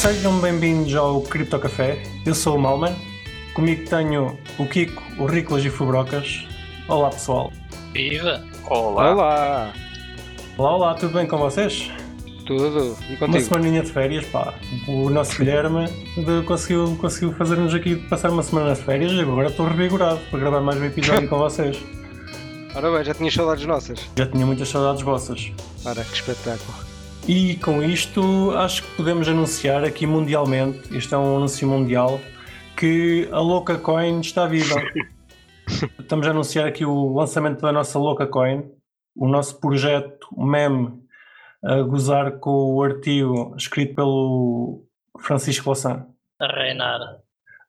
Sejam bem-vindos ao Cripto Café. Eu sou o Malman. Comigo tenho o Kiko, o Riclas e o Fubrocas. Olá pessoal. Viva! Olá. Olá! Olá, olá, tudo bem com vocês? Tudo? E Uma contigo? semaninha de férias, pá. O nosso Guilherme de- conseguiu, conseguiu fazer-nos aqui passar uma semana de férias e agora estou revigorado para gravar mais um episódio com vocês. Ora bem, já tinha saudades nossas. Já tinha muitas saudades vossas. Ora, que espetáculo. E com isto, acho que podemos anunciar aqui mundialmente, isto é um anúncio mundial, que a Louca Coin está viva. Estamos a anunciar aqui o lançamento da nossa Louca Coin, o nosso projeto meme a gozar com o artigo escrito pelo Francisco Lassan. A reinar.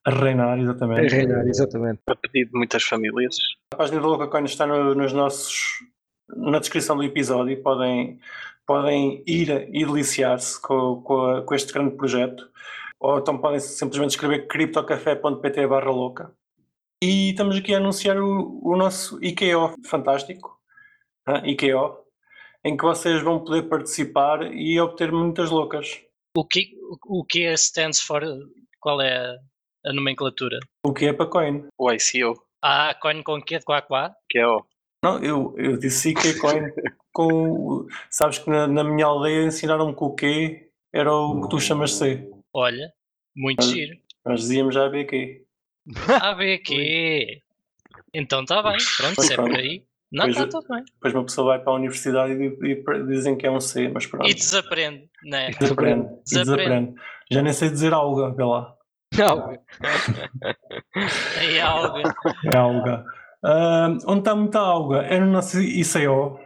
A reinar, exatamente. reinar, exatamente. A pedido de muitas famílias. A página da Louca Coin está no- nos nossos, na descrição do episódio. Podem, podem ir e deliciar-se com, com, com este grande projeto. Ou então podem simplesmente escrever criptocafé.pt barra louca. E estamos aqui a anunciar o, o nosso IKEO fantástico, IKEO, em que vocês vão poder participar e obter muitas loucas. O que, o que é stands for? Qual é a, nomenclatura? O que é para coin? O ICO, Ah, coin com? Quá quá? que é o. Não, eu, eu disse IKEA coin com. Sabes que na, na minha aldeia ensinaram-me que o Q era o que tu chamas C. Olha, muito giro. Nós dizíamos já BQ. Vê aqui. Então está bem, pronto, Pois se é por pronto. aí. Não, está tudo bem. Depois uma pessoa vai para a universidade e, e dizem que é um C, mas pronto. E desaprende, não é? Desaprende. e Desaprende. desaprende. Já nem sei dizer alga, vê lá. Não, Aí há algo. É alga. Ah, onde está muita alga? É no nosso ICO.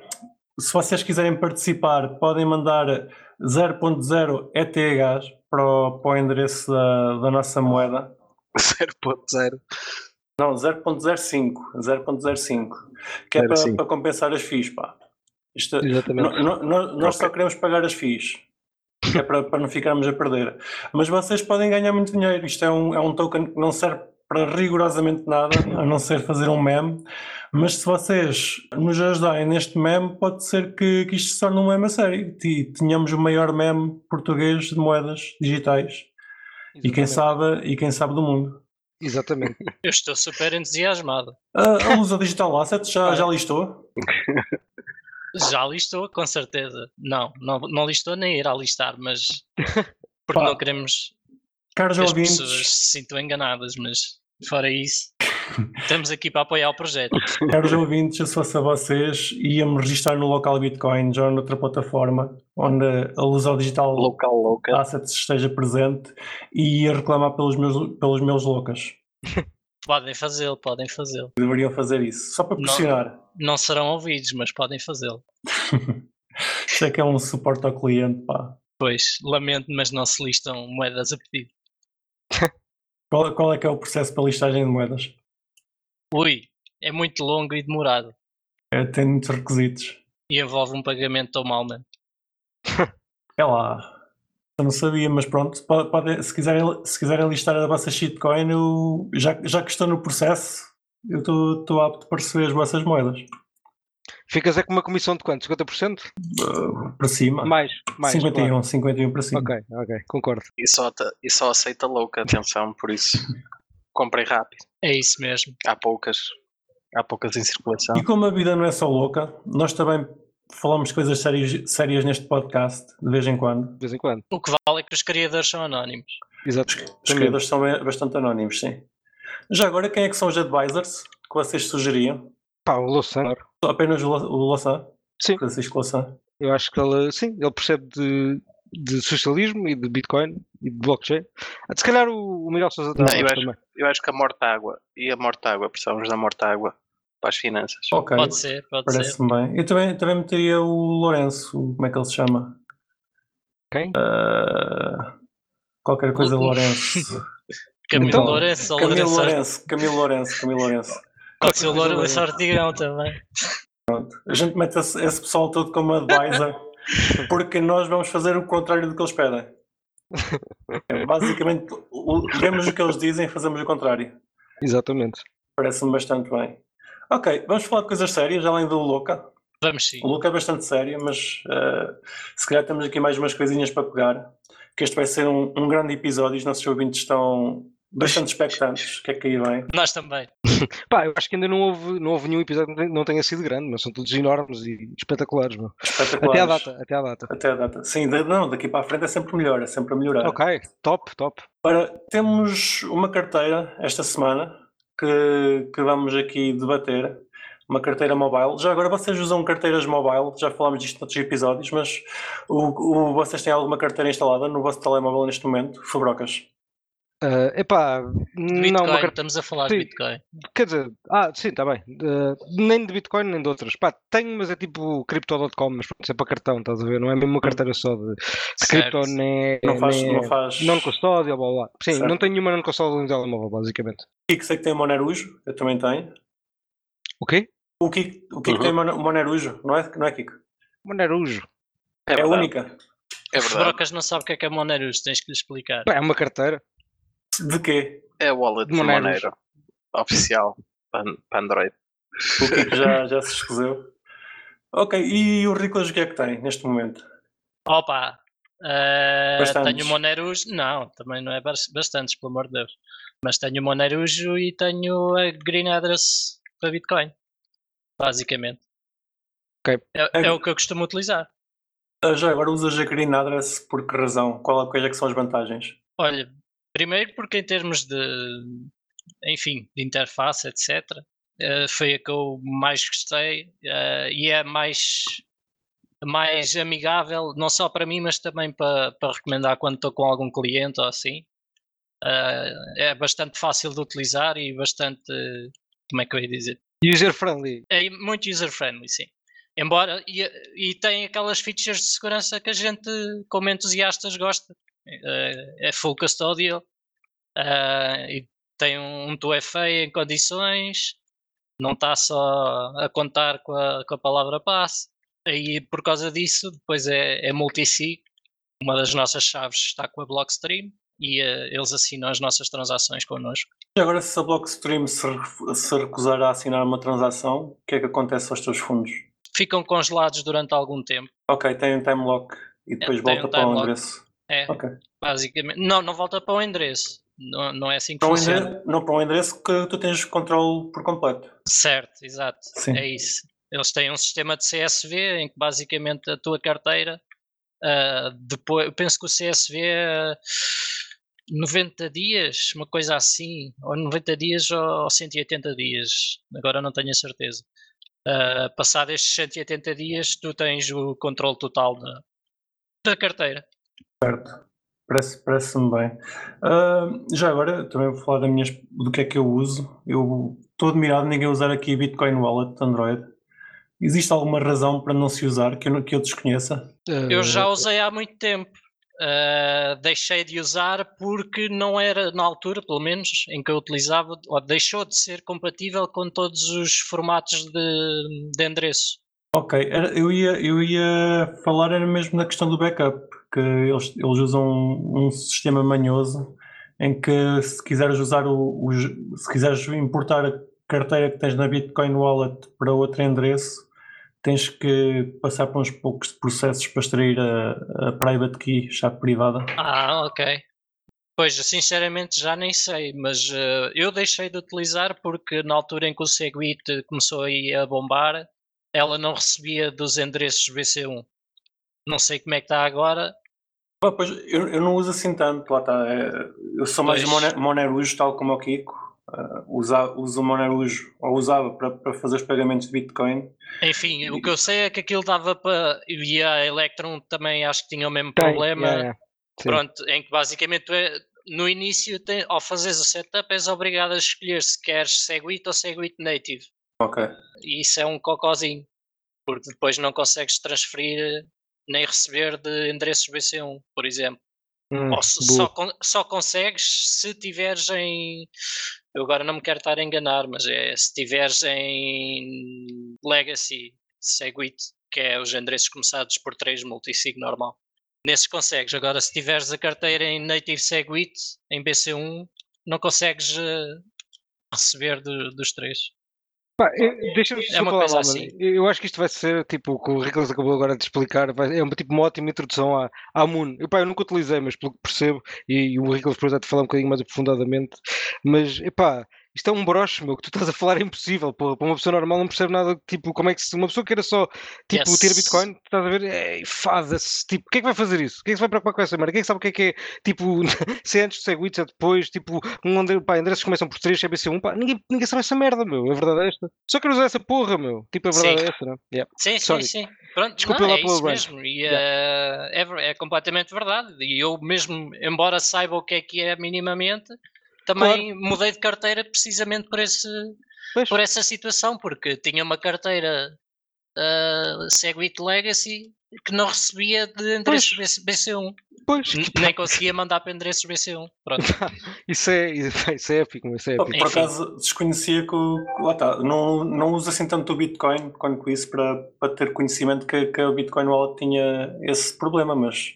Se vocês quiserem participar, podem mandar 0.0 ETH para o, para o endereço da, da nossa moeda. 0.0. Não, 0.05. 0.05. Que é para, 0.5. para compensar as FIIs, pá. Isto, exatamente. no- no- no- nós só Ok. queremos pagar as FIIs. Que é para, para não ficarmos a perder. Mas vocês podem ganhar muito dinheiro. Isto é um, é um token que não serve para rigorosamente nada, a não ser fazer um meme. Mas se vocês nos ajudarem neste meme, pode ser que, que isto se torne um meme a sério. E tenhamos o maior meme português de moedas digitais. E quem sabe, e quem sabe do mundo. Exatamente. Eu estou super entusiasmado. A, a Lusa Digital Asset já, já listou? Já listou, com certeza. Não, não, não listou nem irá listar, mas. Porque Pá. não queremos Caros que as ouvintes, pessoas se sintam enganadas, mas fora isso, estamos aqui para apoiar o projeto. caros ouvintes, se fosse a vocês, íamos registrar no local Bitcoin ou noutra plataforma onde a Lusa Digital Local local. Assets esteja presente e ia reclamar pelos meus, pelos meus loucas. Podem fazê-lo, podem fazê-lo. Deveriam fazer isso, só para Não. pressionar. Não serão ouvidos, mas podem fazê-lo. Isto é que é um suporte ao cliente, pá. Pois, lamento, mas não se listam moedas a pedido. Qual, qual é que é o processo para listagem de moedas? Ui, é muito longo e demorado. É, tem muitos requisitos. E envolve um pagamento ao Malman. É lá. Eu não sabia, mas pronto, pode, pode- se, quiserem, se quiserem listar a vossa shitcoin, eu, já, já que estou no processo, eu estou apto para receber as vossas moedas. Ficas é com uma comissão de quanto? 50%? Uh, para cima. Mais. mais 51, claro. 51 para cima. Ok, ok, concordo. E só, e só aceita louca, atenção, por isso. Comprei rápido. É isso mesmo. Há poucas. Há poucas em circulação. E como a vida não é só louca, nós também falamos de coisas sérias, sérias neste podcast, de vez em quando. De vez em quando. O que vale é que os criadores são anónimos. Exato. Os criadores são bastante anónimos, sim. Já agora, quem é que são os advisors que vocês sugeriam? Pá, o Louçã, Só Apenas o Lo- o Lassan? Sim. Francisco Lassan? eu acho que ele, sim, ele percebe de, de socialismo e de Bitcoin e de blockchain. Ah, Se calhar o, o Miguel Sousa Não, eu acho- também. Eu acho que a morta-água e a morta-água, precisamos da morta-água para as finanças. Ok, Pode ser, pode ser. parece-me bem. Eu também, também meteria o Lourenço, como é que ele se chama? Quem? Ah, qualquer coisa Lourenço. Camilo Então, Lourenço ou Camilo Lourenço. Lourenço, Camilo Lourenço, Camilo Lourenço. Pode ser o coisa Lourenço Ortigão também. A gente mete esse, esse pessoal todo como advisor porque nós vamos fazer o contrário do que eles pedem. É, Basicamente, vemos o que eles dizem e fazemos o contrário. Exatamente. Parece-me bastante bem. Ok, vamos falar de coisas sérias, além do Luca. Vamos sim. O Luca é bastante sério, mas eh, se calhar temos aqui mais umas coisinhas para pegar. que este vai ser um, um grande episódio. Os nossos ouvintes estão bastante expectantes. O que é que aí vem? Nós também. Pá, eu acho que ainda não houve, não houve nenhum episódio que não tenha- sido grande, mas são todos enormes e espetaculares. Meu. Até à Espetaculares. data, até à data. Até a data. Sim, não, daqui para a frente é sempre melhor, é sempre a melhorar. Ok, top, top. Ora, temos uma carteira esta semana que, que vamos aqui debater. Uma carteira mobile. Já agora vocês usam carteiras mobile, já falámos disto noutros episódios, mas o, o- vocês têm alguma carteira instalada no vosso telemóvel neste momento? Fabrocas. Uh, epá, Bitcoin, não, uma estamos a falar Sim. de Bitcoin. Quer dizer, ah, sim, está bem. Uh, nem de Bitcoin nem de outras. Pá, tenho, mas é tipo Crypto.com, mas pronto, isso é para cartão, estás a ver? Não é mesmo uma carteira só de, de Certo. nem, Não faz. nem Não faz... non-custódio, blá blá. Sim, Certo. não tenho nenhuma non-custódio no telemóvel, basicamente. O Kiko sei que tem Monerujo, eu também tenho. O quê? O Kiko, o Kiko Uhum. tem Mone- Monerujo, não é, não é Kiko? Monerujo. É, É, única. É verdade. Brocas não sabe o que é que é Moneiros, tens que lhe explicar. Pá, é uma carteira. De quê? É o wallet de Moneiros. Monero. Oficial. Para Android. O Kiko já, já se escuseu. Ok, e o Ricolas o que é que tem neste momento? Opa! eh, Bastantes. tenho Moneiros, não, também não é bas- bastantes, pelo amor de Deus. Mas tenho Moneirujo e tenho a Green Address para Bitcoin. Basicamente. Ok. É, é o que eu costumo utilizar. Ah, Já agora usas a Green Address por que razão? Qual, quais é que são as vantagens? Olha, primeiro porque em termos de, enfim, de interface, etc., eh, foi a que eu mais gostei eh, e é mais, mais amigável, não só para mim, mas também para, para recomendar quando estou com algum cliente ou assim. Eh, é bastante fácil de utilizar e bastante, como é que eu ia dizer? User-friendly. É muito user-friendly, sim. Embora, e, e tem aquelas features de segurança que a gente, como entusiastas, gosta. Eh, é full custodial eh, e tem um 2FA em condições, não está só a contar com a, com a palavra passe. E por causa disso, depois é, é multi-sig. Uma das nossas chaves está com a Blockstream e eh, eles assinam as nossas transações connosco. E agora se a Blockstream se, se recusar a assinar uma transação, o que é que acontece aos teus fundos? Ficam congelados durante algum tempo. Ok, tem um time lock e depois tem volta um para o endereço. É, Ok. basicamente. Não, não volta para o endereço. Não, não é assim que Para funciona. endereço, não para um endereço que tu tens controle por completo. Certo, exato. Sim. É isso. Eles têm um sistema de CSV em que basicamente a tua carteira, ah, depois, eu penso que o CSV é 90 dias, uma coisa assim, ou 90 dias ou 180 dias, agora não tenho a certeza. Ah, passado estes 180 dias, tu tens o controle total da, da carteira. Certo. Parece- Parece-me bem. Ah, já agora, também vou falar da minha, do que é que eu uso. Eu estou admirado de ninguém usar aqui Bitcoin Wallet Android. Existe alguma razão para não se usar que eu, não- que eu desconheça? Eu já usei há muito tempo. Uh, deixei de usar porque não era, na altura, pelo menos, em que eu utilizava, ou deixou de ser compatível com todos os formatos de, de endereço. Ok, era- eu ia, eu ia falar era mesmo na questão do backup, que eles, eles usam um, um sistema manhoso em que se quiseres usar o, o- se quiseres importar a carteira que tens na Bitcoin Wallet para outro endereço, tens que passar por uns poucos processos para extrair a, a private key, chave privada. Ah, ok. Pois, sinceramente já nem sei, mas uh, eu deixei de utilizar porque na altura em que o Segwit começou a bombar, ela não recebia dos endereços BC1. Não sei como é que está agora. Pá, pois, eu, eu não uso assim tanto, lá está. é, eu sou mais Pois. Moner- Monerujo, tal como o Kiko. Uh, usa, uso o Monerujo, ou usava para, para fazer os pagamentos de Bitcoin. Enfim, o que eu sei é que aquilo dava para. E a Electron também acho que tinha o mesmo tem, problema. yeah. Sim. Pronto, em que basicamente tu é- no início, tem- ao fazeres o setup, és obrigado a escolher se queres Segwit ou Segwit Native. Ok. E isso é um cocózinho, porque depois não consegues transferir nem receber de endereços BC1, por exemplo. Hum, só, só consegues se tiveres em. Eu agora não me quero estar a enganar, mas é se tiveres em Legacy Segwit, que é os endereços começados por 3 multisig normal. Nesses consegues. Agora, se tiveres a carteira em Native Segwit, em BC1, não consegues eh, receber do- dos três. Pá, eu- Deixa-me É uma falar, coisa assim. Eu acho que isto vai ser, tipo, o que o Ricolas acabou agora de explicar, vai- é uma, tipo, uma ótima introdução à, à Moon. Eu, pá, eu nunca utilizei, mas pelo que percebo, e, e o Ricolas depois vai te falar um bocadinho mais aprofundadamente, mas, epá, isto é um broche, meu, que tu estás a falar é impossível, porra, para uma pessoa normal não percebe nada, tipo, como é que se, uma pessoa queira só, tipo, ter Yes. Bitcoin, estás a ver, é, fada-se, tipo, quem é que vai fazer isso? Quem é que se vai preocupar com essa merda? Quem é que sabe o que é que é, tipo, se é antes, se é se é depois, tipo, um André, pá, endereços começam por 3, CBC1, pá, ninguém, ninguém sabe essa merda, meu, a verdade é esta. Só quero usar essa porra, meu, tipo, a verdade Sim. é esta, não é? Yeah. Sim, Sorry. sim, sim. Pronto, Desculpa não, lá é isso rant. mesmo. E, eh, é, é completamente verdade. E eu mesmo, embora saiba o que é que é minimamente, também mudei de carteira precisamente por, esse, Pois. por essa situação, porque tinha uma carteira uh, Segwit Legacy que não recebia de endereços BC- BC1. Pois, Nem conseguia mandar para endereços BC1. Pronto. isso é, isso é- isso é épico, isso é Por épico. Enfim. acaso desconhecia que, lá está, não, não uso assim tanto o Bitcoin quanto isso para, para ter conhecimento que, que o Bitcoin Wallet tinha esse problema, mas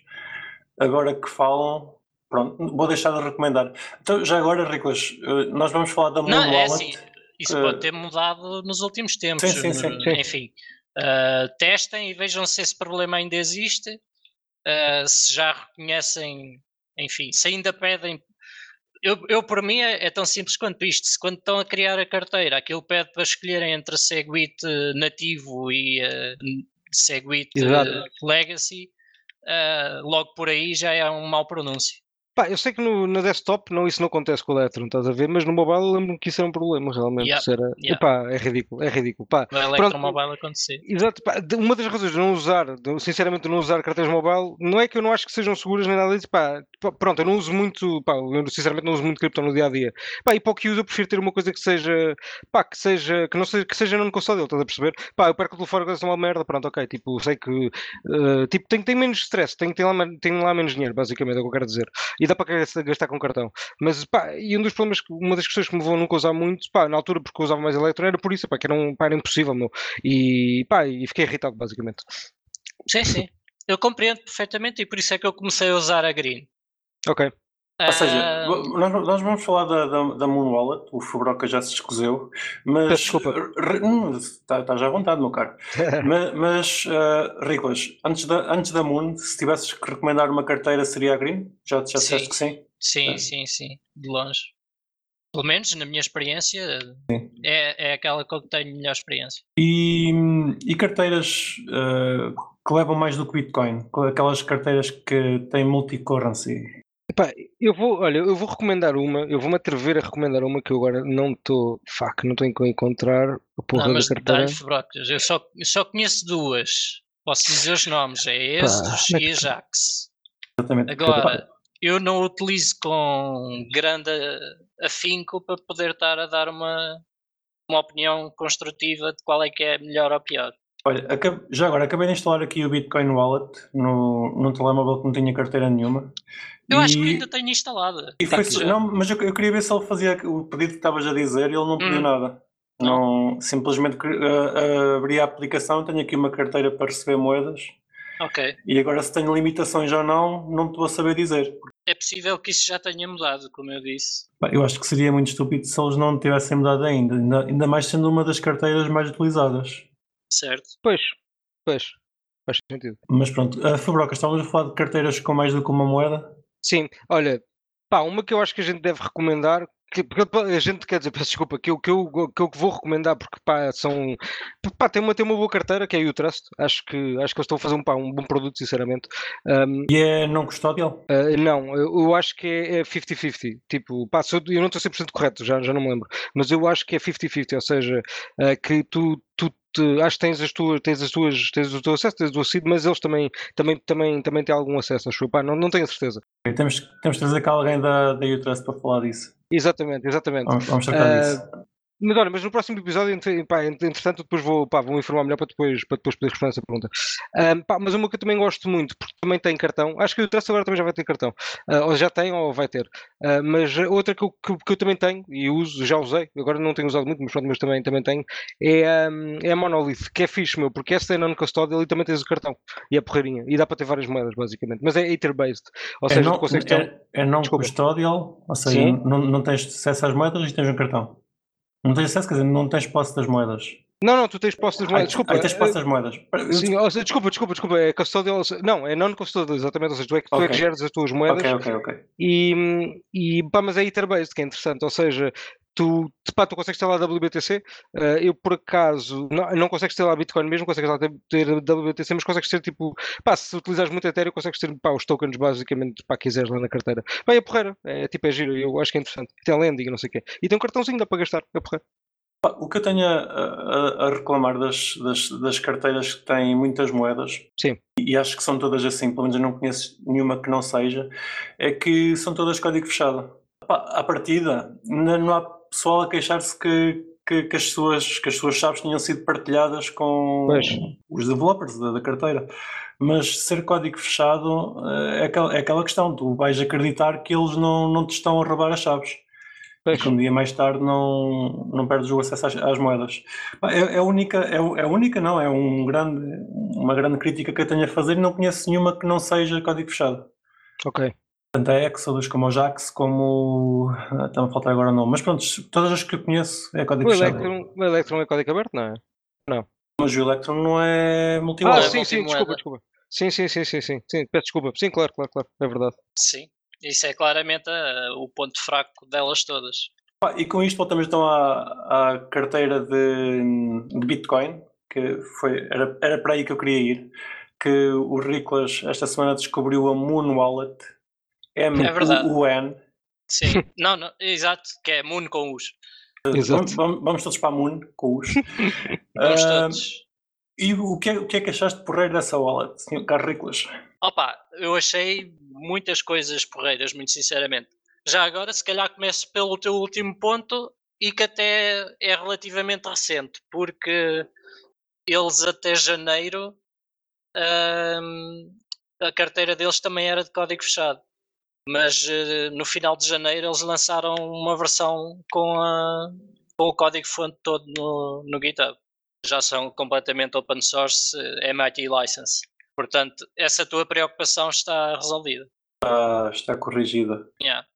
agora que falam, pronto, vou deixar de recomendar. Então, já agora, Riclas, eh, nós vamos falar da Moon Não, é Wallet. assim, isso eh, pode ter mudado nos últimos tempos. sim, sim, sim, sim. Enfim, uh, testem e vejam se esse problema ainda existe, uh, se já reconhecem, enfim, se ainda pedem. Eu, eu por mim é, é tão simples quanto isto. Se quando estão a criar a carteira, aquilo pede para escolherem entre Segwit nativo e uh, Segwit. Legacy, uh, logo por aí já é um mau pronúncio. Pá, eu sei que no, no desktop não, isso não acontece com o Electron, estás a ver? Mas no mobile eu lembro-me que isso era um problema, realmente. Yeah, era, yeah. Epá, é ridículo, é ridículo. Pá, No Electromobile acontecer. Exato, pá, uma das razões de não usar, de, sinceramente, de não usar carteiras mobile, não é que eu não acho que sejam seguras nem nada disso, pá, pronto, eu não uso muito, pá, eu sinceramente não uso muito cripto no dia a dia, pá, e para o que uso eu prefiro ter uma coisa que seja, pá, que seja, que não seja, que seja não custódio, estás a perceber? Pá, eu perco o telefone é uma merda, pronto, ok, tipo, sei que, eh, tipo, tem, tem menos stress, tem, tem, lá, tem lá menos dinheiro, basicamente, é o que eu quero dizer, e dá para gastar- com cartão, mas, pá, e um dos problemas, uma das questões que me vão nunca usar muito, pá, na altura porque eu usava mais eletro, era por isso, pá, que era, um, pá, era impossível, meu, e pá, e fiquei irritado basicamente. Sim, sim. Eu compreendo perfeitamente e por isso é que eu comecei a usar a Green. Ok. Ah, seja, vo- nós, nós vamos falar da, da, da Moon Wallet, o Fubroca já se escuseu, mas. Desculpa. Está estás à vontade, meu caro. mas, mas uh, Riclas, antes da, antes da Moon, se tivesses que recomendar uma carteira, seria a Green? Já, já Sim. disseste que sim? sim, Ah. sim, sim, de longe. Pelo menos na minha experiência, é, é aquela que tenho melhor experiência. E, e carteiras uh, que levam mais do que Bitcoin? Aquelas carteiras que têm multi-currency? Epá, eu vou, olha, eu vou recomendar uma, eu vou-me atrever a recomendar uma que eu agora não estou, fuck, não estou a encontrar a porra Não, da mas carteira. brocas. Eu só, eu só conheço duas. Posso dizer os nomes, é Exodus como e Ajax. Exatamente. Agora, eu não utilizo com grande afinco para poder estar a dar uma, uma opinião construtiva de qual é que é melhor ou pior. Olha, já agora, acabei de instalar aqui o Bitcoin Wallet no, num telemóvel que não tinha carteira nenhuma. Eu acho que E- ainda tenho instalada. E foi, não, mas eu, eu queria ver se ele fazia o pedido que estavas a dizer e ele não pediu Hum. nada. Não, simplesmente cri- uh, uh, abri a aplicação, tenho aqui uma carteira para receber moedas Ok. e agora se tenho limitações ou não, não estou a saber dizer. É possível que isso já tenha mudado, como eu disse. Eu acho que seria muito estúpido se eles não tivessem mudado ainda, ainda, ainda mais sendo uma das carteiras mais utilizadas. Certo? Pois, pois, faz sentido. Mas pronto, a Fabroca, estávamos a falar de carteiras com mais do que uma moeda? Sim, olha, pá, uma que eu acho que a gente deve recomendar, que, porque a gente, quer dizer, peço desculpa, que eu, que, eu, que eu vou recomendar porque pá, são, pá, tem uma, tem uma boa carteira que é a Utrust, acho que, acho que eles estão a fazer um, pá, um bom produto, sinceramente. Um, E é não custódial? Uh, não, eu, eu acho que é é 50-50. Tipo, pá, eu, eu não estou 100% correto, já, já não me lembro. Mas eu acho que é 50-50, ou seja, uh, que tu, tu te- acho que tens as tuas, tens as tuas, tens o teu acesso, tens o teu seed, mas eles também, também, também, também têm algum acesso, acho eu. Pá, não, não tenho a certeza. Temos, temos de trazer cá alguém da, da Utrust para falar disso. Exatamente, exatamente. Vamos, vamos tratar Ah, disso. Mas olha, mas no próximo episódio, pá, entretanto, depois vou, pá, vou informar melhor para depois, para depois poder responder essa pergunta. Ahm, pá, mas uma que eu também gosto muito, porque também tem cartão, acho que o Trust agora também já vai ter cartão, Ah, ou já tem ou vai ter. Ah, mas outra que eu, que, que eu também tenho e uso, já usei, agora não tenho usado muito, mas pronto, mas também, também tenho, é, ahm, é a Monolith, que é fixe, meu, porque essa é non-custodial e também tens o cartão e a porreirinha, e dá para ter várias moedas, basicamente, mas é Ether-based, ou É seja, não, tu consegues ter. é, é custódial, ou seja, não, não tens acesso às moedas e tens um cartão. Não tens acesso, quer dizer, não tens posse das moedas. Não, não, tu tens posse das Ai, moedas. Desculpa. ai, tens posse das moedas. Sim, seja, desculpa, desculpa, desculpa, é custodial, não, é non-custodial, exatamente, ou seja, tu é que, tu é que geres as tuas moedas Ok, ok, ok. e, e pá, mas é Ether-based, que é interessante, ou seja, tu, pá, tu consegues ter lá WBTC, eh, eu por acaso, não, não consegues ter lá Bitcoin mesmo, consegues lá ter, ter WBTC, mas consegues ter tipo, pá, se utilizares muito Ethereum, consegues ter pá, os tokens basicamente, pá, quiseres lá na carteira. Pá, é porreira, é tipo, é giro, eu acho que é interessante, tem lending, e não sei o quê, e tem um cartãozinho, dá para gastar, é porreiro. Pá, O que eu tenho a, a- a reclamar das, das, das carteiras que têm muitas moedas, Sim. e acho que são todas assim, pelo menos eu não conheço nenhuma que não seja, é que são todas código fechado. Pá, à partida, não há pessoal a queixar-se que, que, que as suas, que as suas chaves tinham sido partilhadas com Pois. os developers da, da carteira. Mas ser código fechado eh, é aquela, é aquela questão, tu vais acreditar que eles não, não te estão a roubar as chaves. Pois. que um dia mais tarde não, não perdes o acesso às, às moedas. É, é a única, é, é única não, é um grande, uma grande crítica que eu tenho a fazer e não conheço nenhuma que não seja código fechado. Ok. Tanto a Exodus como o Jax, como. ah, Está-me a faltar agora o nome. Mas pronto, todas as que eu conheço é código O fechado. Electron, o Electron é código aberto, não é? Mas o Electron não é Ah, multiwallet. é sim, sim, desculpa, desculpa. Sim, sim, sim, sim, sim, sim, peço desculpa. Sim, claro, claro, claro, é verdade. Sim, isso é claramente ah, o ponto fraco delas todas. Pá, E com isto voltamos então à, à carteira de, de Bitcoin, que foi, era, era para aí que eu queria ir, que o Riclas esta semana descobriu a Moon Wallet, É verdade. M-U-N. Sim, não, não, exato, que é Moon com os. Exato. Vamos, vamos- vamos todos para a Moon, com os. Vamos todos. E o que, é, o que é que achaste porreiro dessa wallet, Sr. Carlos Riclas? Opa, eu achei muitas coisas porreiras, muito sinceramente. Já agora, se calhar começo pelo teu último ponto e que até é relativamente recente, porque eles até janeiro hum, a carteira deles também era de código fechado. Mas eh, no final de janeiro eles lançaram uma versão com, a- com o código fonte todo no, no GitHub. Já são completamente open source, eh, MIT license. Portanto, essa tua preocupação está resolvida. Ah, está corrigida. Yeah.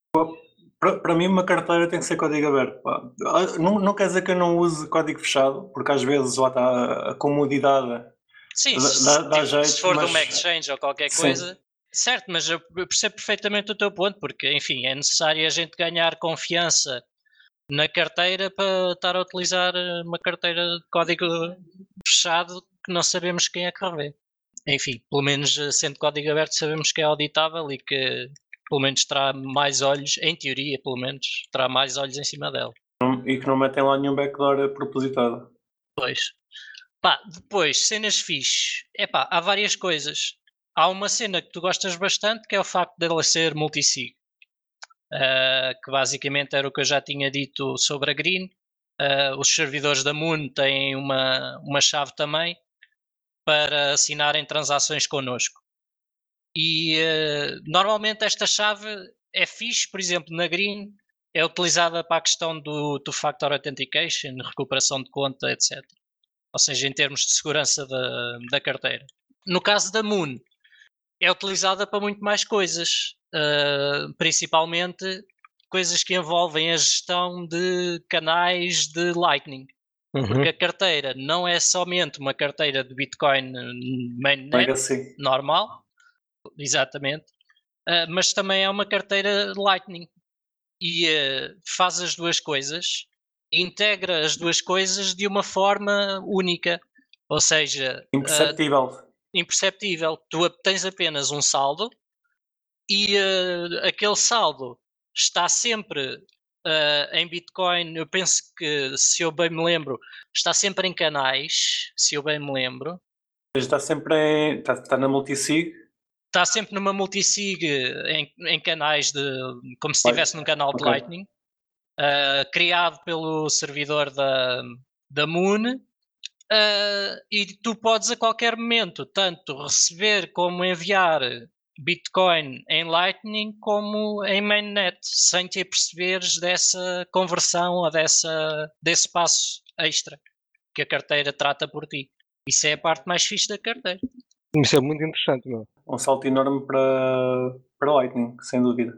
Para, mim, uma carteira tem que ser código aberto. Ah, Não, não quer dizer que eu não use código fechado, porque às vezes lá está a comodidade. Sim, Dá- se, dá- tipo, jeito, se for de uma mas- exchange ou qualquer Sim. Certo, mas eu percebo perfeitamente o teu ponto, porque, enfim, é necessário a gente ganhar confiança na carteira para estar a utilizar eh, uma carteira de código fechado que não sabemos quem é que revê. Enfim, pelo menos eh, sendo código aberto, sabemos que é auditável e que pelo menos terá mais olhos, em teoria, pelo menos, terá mais olhos em cima dela. E que não metem lá nenhum backdoor propositado. Pois. Pá, depois, cenas fixe. Epá, há várias coisas. Há uma cena que tu gostas bastante, que é o facto dela ser multisig. Ah, que basicamente era o que eu já tinha dito sobre a Green. Ah, os servidores da Moon têm uma, uma chave também para assinarem transações connosco. E ah, normalmente esta chave é fixe, por exemplo, na Green é utilizada para a questão do two-factor authentication, recuperação de conta, etc. Ou seja, em termos de segurança da, da carteira. No caso da Moon, é utilizada para muito mais coisas, ah, principalmente coisas que envolvem a gestão de canais de Lightning. Uhum. Porque a carteira não é somente uma carteira de Bitcoin hum, mainnet, Legacy. normal, exatamente, ah, mas também é uma carteira Lightning e ah, faz as duas coisas, integra as duas coisas de uma forma única, ou seja, Imperceptível. Imperceptível. Tu a- tens apenas um saldo e ah, aquele saldo está sempre ah, em Bitcoin. Eu penso que, se eu bem me lembro, está sempre em canais, se eu bem me lembro. Está sempre em, está, está na multisig. está sempre numa multisig em, em canais de como se estivesse num canal de ok. Lightning ah, criado pelo servidor da, da Moon ah, e tu podes a qualquer momento tanto receber como enviar Bitcoin em Lightning como em mainnet sem te perceberes dessa conversão ou dessa, desse passo extra que a carteira trata por ti. Isso é a parte mais fixe da carteira. Isso é muito interessante, meu. Um salto enorme para, para Lightning, sem dúvida.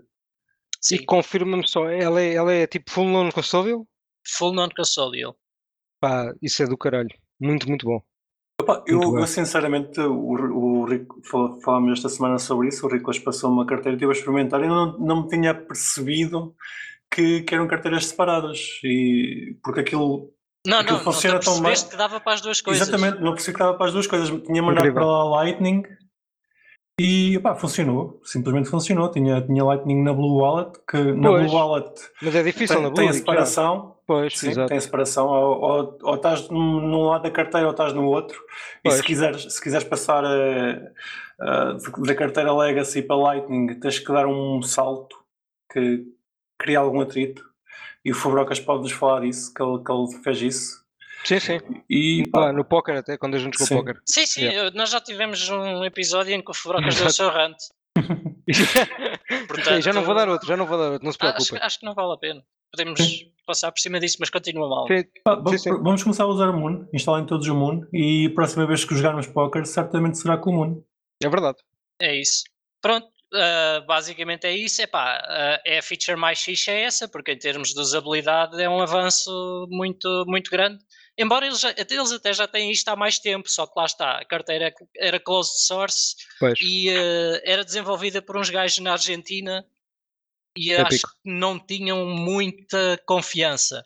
Sim. E confirma-me só, ela é, ela é tipo full non custodial? full non-custodial. Pá, isso é do caralho. Muito, muito bom. Opa, eu, Muito eu, sinceramente, o, o Rico, fal- falámos esta semana sobre isso, o Ricolas passou uma carteira, estive a experimentar e não, não me tinha percebido que, que eram carteiras separadas, e, porque aquilo, Não, Aquilo não, não funciona tão bem. percebeste que dava para as duas coisas. exatamente, não percebi que dava para as duas coisas, tinha mandado para lá Lightning e opá, funcionou, simplesmente funcionou, tinha, tinha Lightning na Blue Wallet, que na Pois. Blue Wallet Mas é difícil na tem, tem a Blue, separação, Pois, Sim, exato. tem separação, ou, ou, ou estás num, lado da carteira ou estás no outro. E se quiseres, se quiseres passar eh, eh, da carteira Legacy para Lightning, tens que dar um salto que cria algum atrito. E o Fubrocas pode-nos falar disso, que ele, que ele fez isso. Sim, sim. E Pá, no póquer até, quando a gente jogou póquer. Sim, sim, Yeah. nós já tivemos um episódio em que o Fubrocas deu o seu rant. Ok, já não vou dar outro, já não vou dar outro, não se Ah, Acho, preocupe. acho que não vale a pena. Podemos Sim. Passar por cima disso, mas continua mal. Sim, pá, vamos, sim. vamos começar a usar o Moon, instalem todos o Moon. E a próxima vez que jogarmos póquer, certamente será com o Moon. É verdade. É isso. Pronto, ah, basicamente é isso. Epá, ah, é a feature mais fixe é essa, porque em termos de usabilidade é um avanço muito, muito grande. Embora eles, já- eles até já têm isto há mais tempo, só que lá está, a carteira era closed source Pois. e ah, era desenvolvida por uns gajos na Argentina e Épico. acho que não tinham muita confiança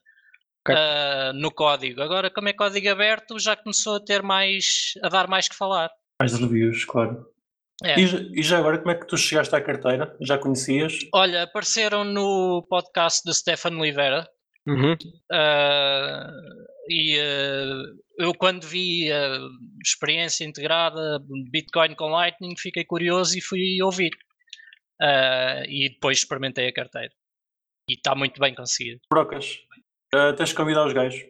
Ok. ah, no código. Agora, como é código aberto, já começou a ter mais, a dar mais que falar. Mais reviews, claro. É. E, já- e já agora, como é que tu chegaste à carteira? Já conhecias? Olha, apareceram no podcast de Stefan Oliveira Uhum. ah, e ah, eu quando vi a experiência integrada Bitcoin com Lightning fiquei curioso e fui ouvir Ah, e depois experimentei a carteira e está muito bem conseguido. Brocas, eh, tens de convidar os gajos.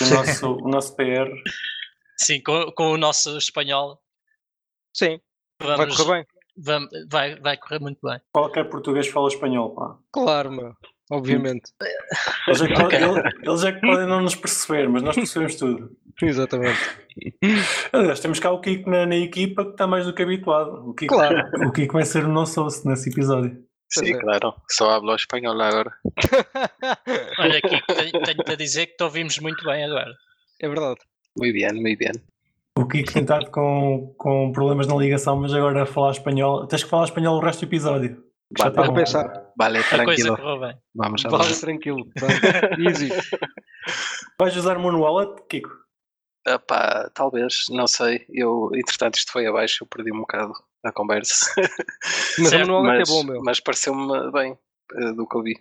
O nosso, o nosso PR. Sim, com, com o nosso espanhol Sim, vai vamos, correr bem. vai, vai correr muito bem. Qualquer português fala espanhol, pá. Claro, meu. Obviamente. Eles é, podem, ele- eles é que podem não nos perceber, mas nós percebemos tudo. Exatamente. Aliás, temos cá o Kiko na, na equipa que está mais do que habituado. O Kiko, Claro. o Kiko vai ser o nosso host nesse episódio. Sim, é. claro. Só hablo espanhol agora. Olha aqui, tenho- tenho-te a dizer que te ouvimos muito bem agora. É verdade. Muito bem, muito bem. O Kiko tem estado com, com problemas na ligação, mas agora a falar espanhol. Tens que falar espanhol o resto do episódio. Já Vale, Vou bom. pensar. vale, A coisa tranquilo. Vamos a Vale, tranquilo. Easy. Vais usar Moon Wallet, Kiko? Epá, talvez, não sei. Eu, entretanto, isto foi abaixo, eu perdi um bocado a conversa. Mas Certo, o é mas, bom, meu. mas pareceu-me bem eh, do que eu vi.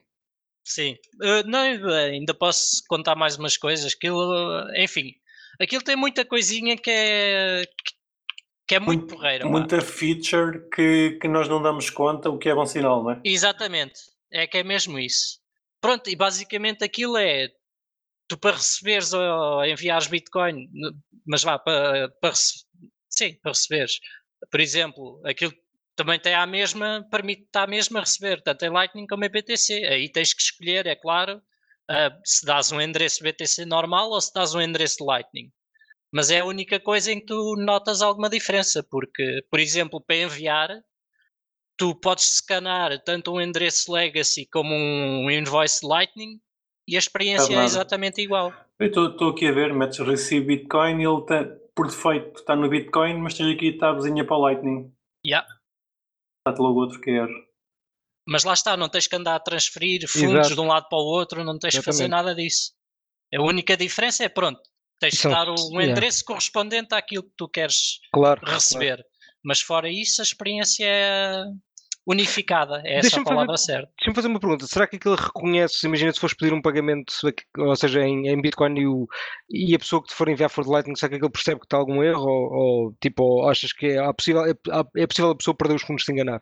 Sim, Uh, não, eh, ainda posso contar mais umas coisas. Aquilo, enfim, aquilo tem muita coisinha que é, que é muito, Muito- porreira. pá. Muita feature que, que nós não damos conta, o que é bom sinal, não é? Exatamente, é que é mesmo isso. Pronto, e basicamente aquilo é tu para receberes ou enviares Bitcoin, mas vá para, para sim, para receberes. Por exemplo, aquilo também tem a mesma, permite-te a mesma receber, tanto em Lightning como em BTC. Aí tens que escolher, é claro, ah, se dás um endereço BTC normal ou se dás um endereço de Lightning. Mas é a única coisa em que tu notas alguma diferença, porque, por exemplo, para enviar, tu podes scanar tanto um endereço Legacy como um invoice Lightning e a experiência é nada. exatamente igual. Eu estou aqui a ver, metes Receive Bitcoin e ele tá, por defeito está no Bitcoin, mas tens aqui a tabzinha para o Lightning. Yeah. Está-te logo outro QR. Mas lá está, não tens que andar a transferir fundos Exato. de um lado para o outro, não tens que fazer nada disso. A única diferença é, pronto, tens que São- dar um yeah. endereço correspondente àquilo que tu queres Claro. claro. receber. Mas fora isso, a experiência é unificada, é essa a Deixa-me fazer- palavra certa. Deixa-me fazer uma pergunta. Será que aquilo reconhece, imagina se fores pedir um pagamento, ou seja, em, em Bitcoin e, o- e a pessoa que te for enviar for de Lightning, será que aquilo percebe que está algum erro? Ou, ou, tipo, ou achas que é, possível, é, é possível a pessoa perder os fundos sem enganar?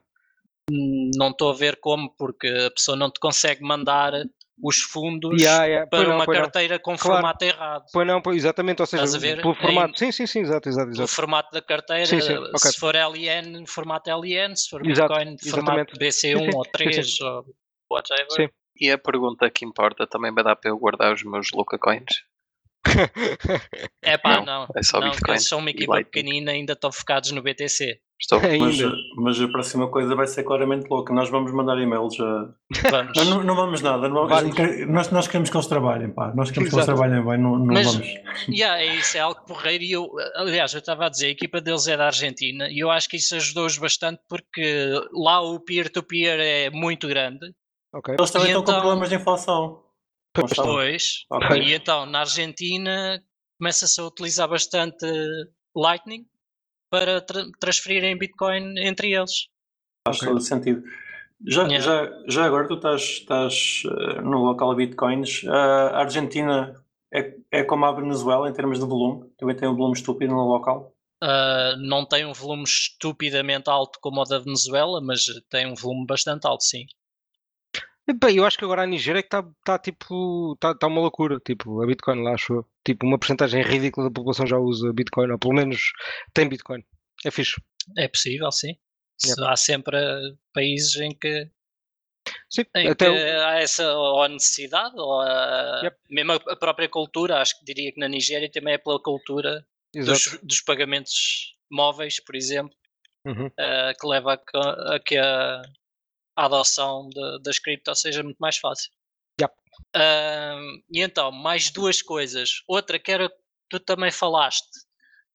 Não estou a ver como, porque a pessoa não te consegue mandar os fundos Yeah, yeah. Pois para não, uma pois não. carteira com Claro. formato errado. Pois não, pois, exatamente, ou seja, Estás a ver? pelo Em- formato. Sim, sim, sim, exato, exato, O exato. formato da carteira, Sim, sim, ok. se for LN, formato LN, se for Exato, Bitcoin, formato exatamente. BC1 Sim, sim, ou sim, 3 ou whatever. Sim. E a pergunta que importa também vai dar para eu guardar os meus Luca Coins? É pá, Não, não. é só não, Bitcoin são uma equipa Lightning. pequenina e ainda estão focados no BTC. Estou. Mas, Ainda. mas a próxima coisa vai ser claramente louca. Nós vamos mandar e-mails a. Vamos. Não, não, vamos nada. não vamos- nós, nós queremos que eles trabalhem, pá. Nós queremos que eles Exato. trabalhem bem, não, não Mas- vamos. Yeah, é isso, é algo porreiro. E eu, aliás, eu estava a dizer, a equipa deles é da Argentina e eu acho que isso ajudou-os bastante porque lá o peer-to-peer é muito grande. Ok. Eles também E estão com então- problemas de inflação. Estão? Pois, Ok. e então na Argentina começa-se a utilizar bastante Lightning para tra transferir em Bitcoin entre eles. Faz Ok. todo sentido. Já, Yeah. já, já agora tu estás, estás eh, no local Bitcoins. A Argentina é, é como a Venezuela em termos de volume. Também tem um volume estúpido no local. Ah, não tem um volume estupidamente alto como o da Venezuela, mas tem um volume bastante alto, sim. Bem, eu acho que agora a Nigéria é que está tá, tipo, está tá uma loucura, tipo, a Bitcoin lá, acho eu. Tipo, uma porcentagem ridícula da população já usa Bitcoin, ou pelo menos tem Bitcoin. É fixe. É possível, sim. Yep. Há sempre ah, países em que Sim, em até que há essa ou a necessidade, ou a, Yep. mesmo a própria cultura, acho que diria que na Nigéria também é pela cultura dos, dos pagamentos móveis, por exemplo, Uhum. eh, que leva a, a que a, a adoção de- das criptos seja muito mais fácil. Yep. Ahm, e então, mais duas coisas. Outra que era tu também falaste,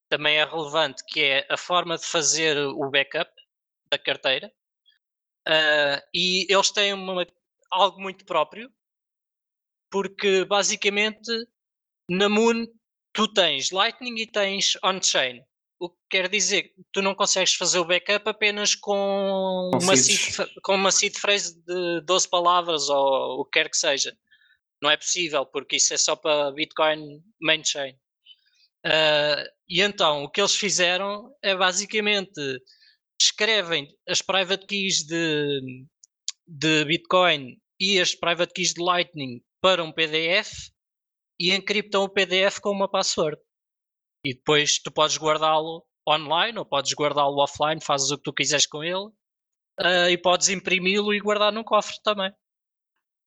também é relevante, que é a forma de fazer o backup da carteira. Ah, e eles têm uma- algo muito próprio, porque basicamente na Moon tu tens Lightning e tens on-chain. O que quer dizer que tu não consegues fazer o backup apenas com, Com uma, seed, com uma seed phrase de 12 palavras ou o que quer que seja. Não é possível, porque isso é só para Bitcoin main chain. Ah, e então o que eles fizeram é basicamente escrevem as private keys de, de Bitcoin e as private keys de Lightning para um PDF e encriptam o PDF com uma password. E depois tu podes guardá-lo online ou podes guardá-lo offline, fazes o que tu quiseres com ele ah, e podes imprimi-lo e guardar num cofre também.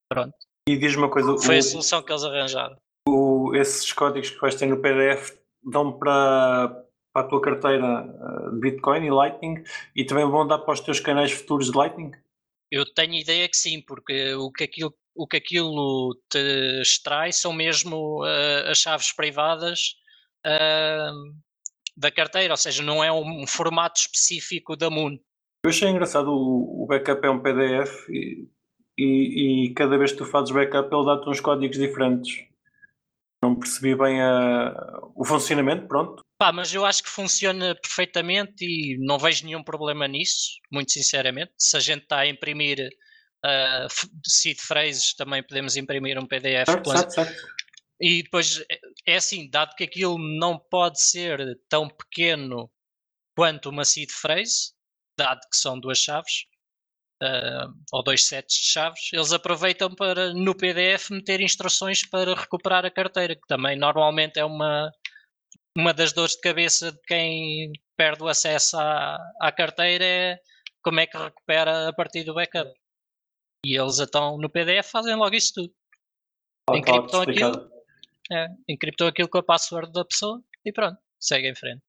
Pronto, E diz uma coisa: foi a o- solução que eles arranjaram. o- esses códigos que vais ter no PDF dão para, para a tua carteira eh, de Bitcoin e Lightning e também vão dar para os teus canais futuros de Lightning? Eu tenho ideia que sim, porque o que aquilo, o que aquilo te extrai são mesmo ah, as chaves privadas ah, da carteira, ou seja, não é um, um formato específico da Moon. Eu achei engraçado, o, o backup é um PDF e, e, e cada vez que tu fazes backup ele dá-te uns códigos diferentes. Não percebi bem a- o funcionamento, pronto. Pá, mas eu acho que funciona perfeitamente e não vejo nenhum problema nisso, muito sinceramente. Se a gente está a imprimir f- seed phrases, também podemos imprimir um PDF. Certo, com- certo, certo. E depois é- assim, dado que aquilo não pode ser tão pequeno quanto uma seed phrase, dado que são duas chaves, ah, ou dois sets de chaves, eles aproveitam para no PDF meter instruções para recuperar a carteira, que também normalmente é uma, uma das dores de cabeça de quem perde o acesso à, à carteira é como é que recupera a partir do backup. E eles então no PDF fazem logo isso tudo. Encriptam aquilo. É, encriptou aquilo com a password da pessoa e pronto, segue em frente.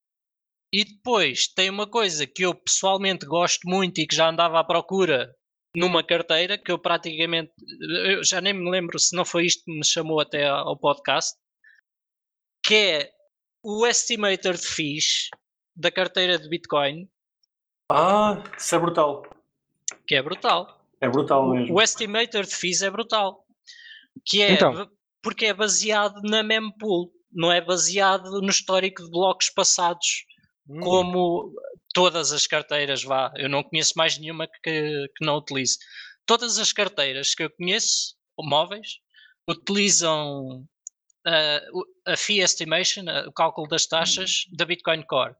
E depois tem uma coisa que eu pessoalmente gosto muito e que já andava à procura numa carteira que eu praticamente eu já nem me lembro se não foi isto que me chamou até ao podcast, que é o estimator de fees da carteira de Bitcoin, Ah, isso é brutal. que é brutal. É brutal mesmo. O estimator de fees é brutal. Que é Então. Porque é baseado na mempool, não é baseado no histórico de blocos passados, Hum. como todas as carteiras vá. Eu não conheço mais nenhuma que, que não utilize. Todas as carteiras que eu conheço, móveis, utilizam o- a fee estimation, ah, o cálculo das taxas da Bitcoin Core.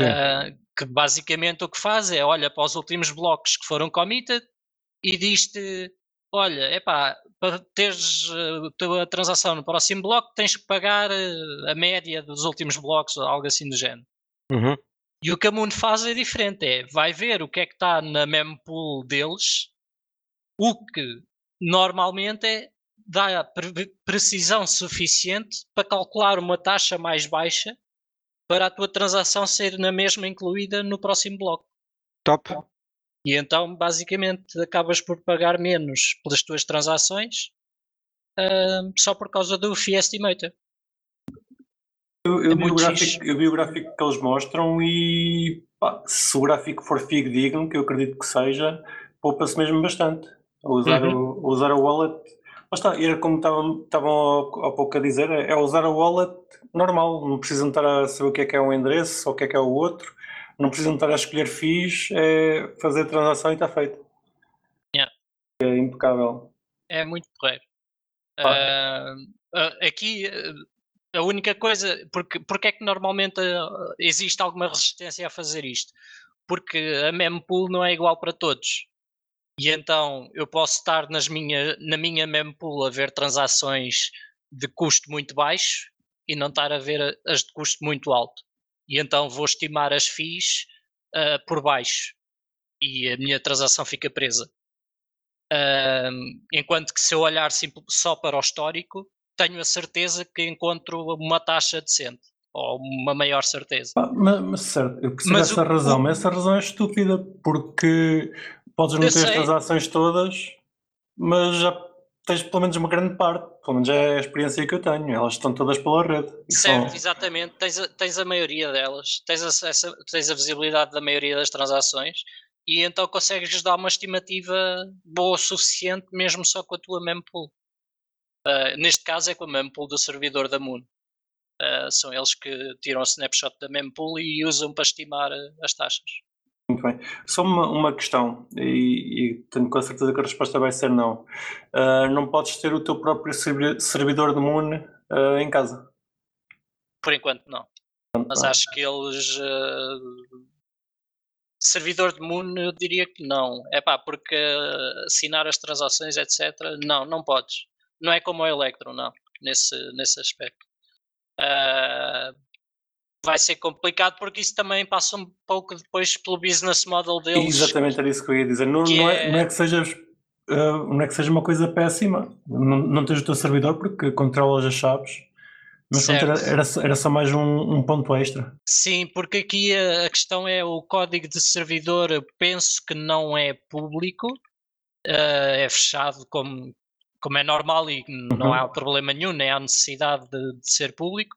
Ah, que basicamente o que faz é olha para os últimos blocos que foram committed e diz-te: olha, epá, para teres eh, a tua transação no próximo bloco tens que pagar eh, a média dos últimos blocos algo assim do género. Uhum. E o que a Moon faz é diferente, é vai ver o que é que está na mempool deles, o que normalmente é dá pre- precisão suficiente para calcular uma taxa mais baixa para a tua transação ser na mesma incluída no próximo bloco. Top. E então, basicamente, acabas por pagar menos pelas tuas transações ahm, só por causa do fee estimator. Eu, eu É vi o gráfico, eu vi o gráfico que eles mostram e pá, se o gráfico for fidedigno, que eu acredito que seja, poupa-se mesmo bastante. A usar, Uhum. o, a usar a wallet. Mas está, era como estavam estavam há há pouco a dizer, é, é usar a wallet normal, não precisam estar a saber o que é que é um endereço ou o que é que é o outro, não precisam estar a escolher FIIs, é fazer a transação e está feito. Yeah. É impecável. É muito porreiro. Pá. Ah, ah, aqui ah, a única coisa, porque, porque é que normalmente existe alguma resistência a fazer isto? Porque a mempool não é igual para todos. E então eu posso estar nas minha, na minha mempool a ver transações de custo muito baixo e não estar a ver as de custo muito alto. E então vou estimar as FIIs ah, por baixo e a minha transação fica presa. Ahm, enquanto que se eu olhar só para o histórico, tenho a certeza que encontro uma taxa decente ou uma maior certeza. Pá, mas, mas certo, eu percebo Mas essa o- razão, mas essa razão é estúpida porque podes não ter as transações todas, mas já tens pelo menos uma grande parte, pelo menos é a experiência que eu tenho, elas estão todas pela rede. Certo, são- exatamente. Tens a, tens a maioria delas, tens, acesso, a- tens a visibilidade da maioria das transações e então consegues dar uma estimativa boa o suficiente mesmo só com a tua mempool. Ah, neste caso é com a mempool do servidor da Moon. Ah, são eles que tiram o snapshot da mempool e usam para estimar ah, as taxas. Muito bem. Só uma, uma questão, e, e tenho com certeza que a resposta vai ser não. Ah, não podes ter o teu próprio servi- servidor de Moon ah, em casa. Por enquanto não. Mas Ah. acho que eles. eh, servidor de Moon, eu diria que não. É pá, porque assinar as transações, etc. Não, não podes. Não é como o Electron, não. Nesse, nesse aspecto. Vai ser complicado porque isso também passa um pouco depois pelo business model deles. Exatamente era isso que eu ia dizer. Não, não, é, é- não é que sejas. ah, não é que seja uma coisa péssima, não, não tens o teu servidor porque controlas as chaves, mas era, era, só- era só mais um, um ponto extra. Sim, porque aqui a, a questão é o código de servidor, eu penso que não é público, eh, é fechado como, como é normal e não Uhum. há problema nenhum, nem há necessidade de, de ser público.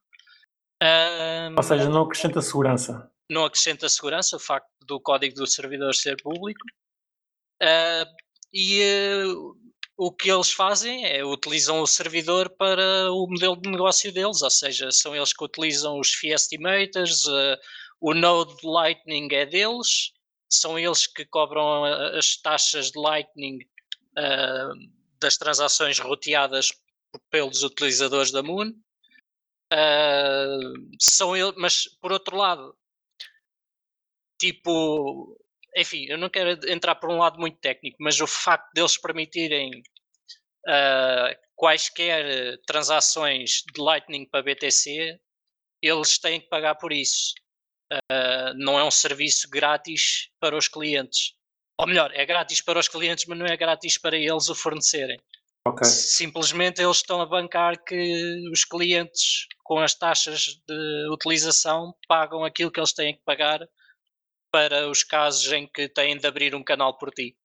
Ahm, Ou seja, não acrescenta segurança. não acrescenta segurança o facto do código do servidor ser público. Ah, e eh, o que eles fazem é utilizam o servidor para o modelo de negócio deles, ou seja, são eles que utilizam os fee estimators, eh, o node de Lightning é deles, são eles que cobram a- as taxas de Lightning das transações roteadas pelos utilizadores da Moon. Ah, são ele, mas por outro lado, tipo, enfim, eu não quero entrar por um lado muito técnico, mas o facto deles permitirem ah, quaisquer transações de Lightning para BTC, eles têm que pagar por isso. Ah, não é um serviço grátis para os clientes. Ou melhor, é grátis para os clientes, mas não é grátis para eles o fornecerem. Ok. Simplesmente eles estão a bancar que os clientes, com as taxas de utilização, pagam aquilo que eles têm que pagar para os casos em que têm de abrir um canal por ti.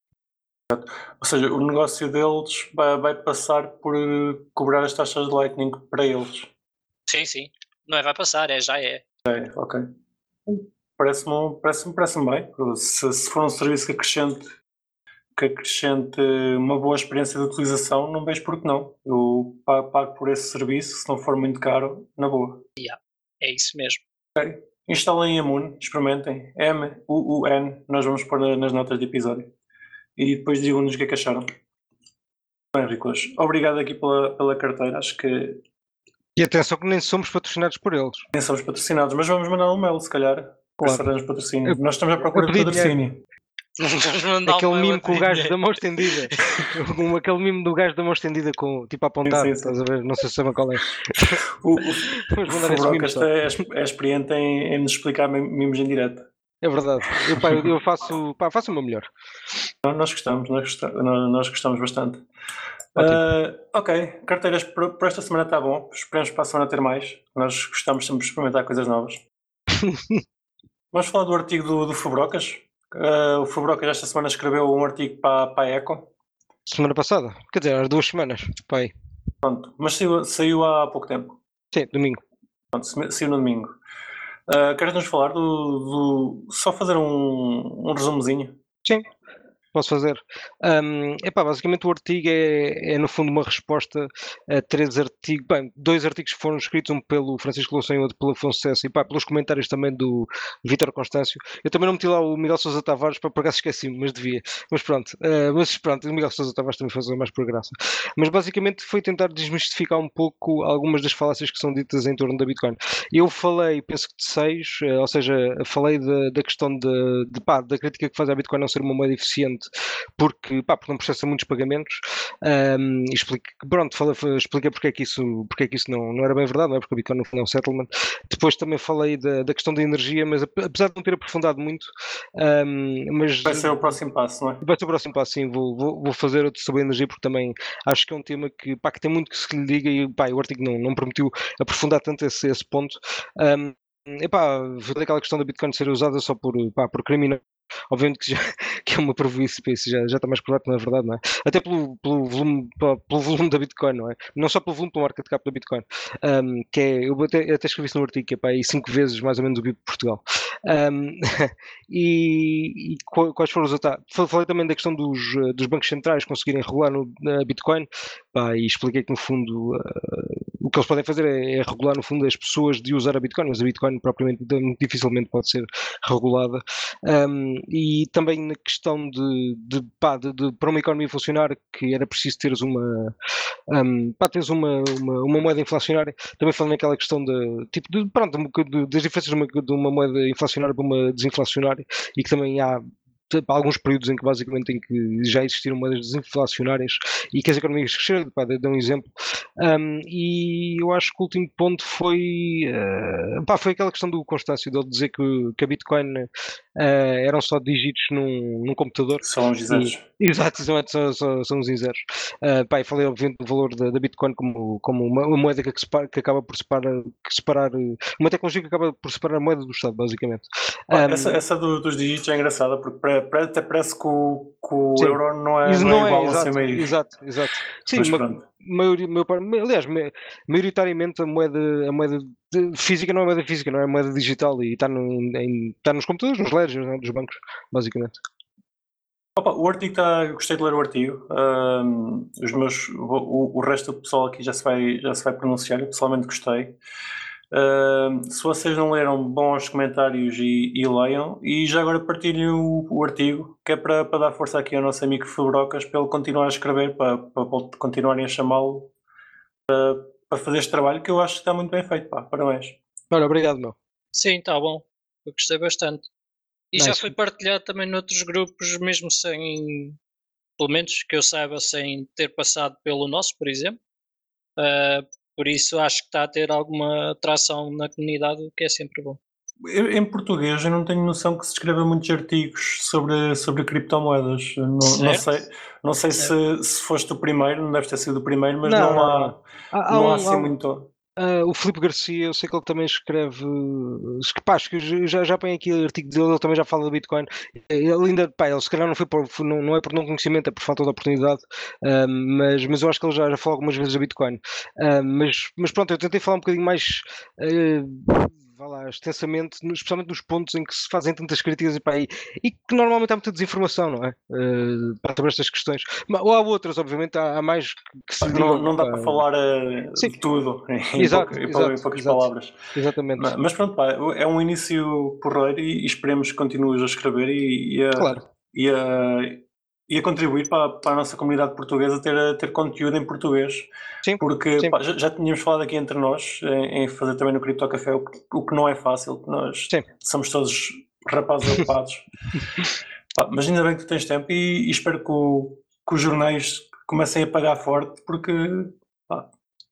Ou seja, o negócio deles vai, vai passar por eh, cobrar as taxas de Lightning para eles. Sim, sim. Não é vai passar, é já é. É, ok. Parece-me parece parece bem. Se, se for um serviço que acrescente, que acrescente uma boa experiência de utilização, não vejo por que não. Eu pa- pago por esse serviço, se não for muito caro, na boa. É isso mesmo. Instalem a Moon, experimentem. M-U-U-N, nós vamos pôr na- nas notas de episódio. E depois digam-nos o que é que acharam. Bem, Ricos, obrigado aqui pela, pela carteira. Acho que E atenção que nem somos patrocinados por eles. nem somos patrocinados, mas vamos mandar um mail, se calhar. Claro. Claro. patrocínio. Eu- Nós estamos à procura de patrocínio. Aquele mimo com o gajo da mão estendida. Um- Aquele mimo do gajo da mão estendida com tipo a apontar. Sim, sim, sim. Estás a ver? Não sei se sabe qual é. O, o, o é, é experiente em, em nos explicar mim- mimos em direto. É verdade. Eu, pá, eu- faço, pá, faço o meu melhor. Nós gostamos, nós gostamos, nós gostamos bastante. Uh, ok, carteiras por, por esta semana está bom. Esperemos para a semana ter mais. Nós gostamos sempre de experimentar coisas novas. Vamos falar do artigo do, do Fubrocas. Uh, o Fubrocas esta semana escreveu um artigo para, para a Eco. Semana passada? Quer dizer, há duas semanas. Pai. Pronto, mas saiu, saiu há pouco tempo. Sim, domingo. Pronto, saiu no domingo. Uh, Queres nos falar do, do, Só fazer um, um resumozinho? Sim, posso fazer. Um, epá, basicamente o artigo é, é, no fundo uma resposta a três artigos, bem, dois artigos que foram escritos, um pelo Francisco Louçã e outro pelo Afonso César, e pá, pelos comentários também do Vítor Constâncio. Eu também não meti lá o Miguel Sousa Tavares, para por acaso esqueci-me, mas devia. Mas pronto, uh, mas pronto, o Miguel Sousa Tavares também faz mais por graça. Mas basicamente foi tentar desmistificar um pouco algumas das falácias que são ditas em torno da Bitcoin. Eu falei, penso que de seis, uh, ou seja, falei da, da questão de, de, pá, da crítica que faz à Bitcoin não ser uma moeda eficiente porque, pá, porque não processa muitos pagamentos. Um, pronto, expliquei porque é que isso, porque é que isso não, não era bem verdade, não é? Porque o Bitcoin não é um settlement. Depois também falei da, da questão da energia, mas apesar de não ter aprofundado muito, um, mas vai ser o próximo passo, não é? Vai ser o próximo passo, sim. Vou, vou, vou fazer outro sobre a energia porque também acho que é um tema que, pá, que tem muito que se lhe diga e pá, o artigo não, não permitiu aprofundar tanto esse, esse ponto. Um, epá, aquela questão da Bitcoin ser usada só por, pá, por criminosos Obviamente que, já, que é uma prejuízo, isso já, já está mais provado que não é verdade, não é? Até pelo, pelo, volume, pelo volume da Bitcoin, não é? Não só pelo volume, pelo market cap da Bitcoin, um, que é, eu até, até escrevi isso no artigo, que é para aí 5 vezes mais ou menos o PIB de Portugal. Um, e, e, quais foram os ataques? Falei também da questão dos, dos bancos centrais conseguirem regular no, na Bitcoin, pá, e expliquei que no fundo uh, o que eles podem fazer é, é, regular no fundo as pessoas de usar a Bitcoin, mas a Bitcoin propriamente dificilmente pode ser regulada. Um, e também na questão de, de, pá, de, de, para uma economia funcionar que era preciso teres uma, um, pá, teres uma, uma, uma, moeda inflacionária, também falando naquela questão de, tipo, de, pronto, das diferenças de uma, de uma moeda inflacionária para uma desinflacionária e que também há alguns períodos em que basicamente em que já existiram moedas desinflacionárias e que as economias cresceram, pá, dou um exemplo. Um, e eu acho que o último ponto foi, uh, pá, foi aquela questão do Constâncio, de ele dizer que, que a Bitcoin uh, eram só dígitos num, num computador. São os zeros. Exato, são, são, são os zeros. Uh, pá, falei obviamente do valor da, da Bitcoin como, como uma, uma moeda que, separa, que acaba por separar, que separar, uma tecnologia que acaba por separar a moeda do Estado, basicamente. Um, essa, essa do, dos dígitos é engraçada porque até parece que o, que o euro não é, não, não é igual é, exato, a. Exato, exato. Sim, maioria, aliás, maioritariamente a moeda, a moeda física não é moeda física, não é moeda digital e está, no, em, está nos computadores, nos ledgers né, dos bancos, basicamente. Opa, o artigo está. Gostei de ler o artigo. Um, os meus, o, o, resto do pessoal aqui já se vai, já se vai pronunciar. Eu pessoalmente gostei. Uh, se vocês não leram, bons comentários e, e leiam. E já agora partilhem o, o artigo, que é para, para dar força aqui ao nosso amigo Fabrocas, para ele continuar a escrever, para, para, para continuarem a chamá-lo para, para, fazer este trabalho, que eu acho que está muito bem feito. Pá. Parabéns. Olha, obrigado, meu. Sim, está bom. Eu gostei bastante. E nice. já foi partilhado também noutros grupos, mesmo sem, pelo menos que eu saiba, sem ter passado pelo nosso, por exemplo. Uh, por isso acho que está a ter alguma atração na comunidade, o que é sempre bom. em português eu não tenho noção que se escreva muitos artigos sobre, sobre criptomoedas. Não, não sei, não sei se, se foste o primeiro, não deve ter sido o primeiro, mas não, não há, há, não há, há assim há, muito. Uh, o Filipe Garcia, eu sei que ele também escreve. Pá, acho que já, já põe aqui o artigo dele, ele também já fala da Bitcoin. Ele ainda, pá, ele se calhar não foi por, não, não é por não conhecimento, é por falta de oportunidade, uh, mas, mas eu acho que ele já, já falou algumas vezes da Bitcoin. Uh, mas, mas pronto, eu tentei falar um bocadinho mais vá lá, extensamente, especialmente nos pontos em que se fazem tantas críticas e, pá, e, e que normalmente há muita desinformação, não é? Uh, sobre estas questões. Mas, ou há outras, obviamente, há, há mais que se não, não dá para falar uh, de tudo em, exato, pouca, exato, em poucas exato, palavras. Exatamente. Mas, mas, pronto, pá, é um início porreiro e, e esperemos que continues a escrever e, e a, claro. e a e a contribuir para, para, a nossa comunidade portuguesa ter, ter conteúdo em português. Sim, porque sim. Pá, já, já, tínhamos falado aqui entre nós em, em fazer também no Cripto Café, o que, o que não é fácil, nós sim. somos todos rapazes ocupados. pá, mas ainda bem que tu tens tempo e, e espero que, o, que, os jornais comecem a pagar forte, porque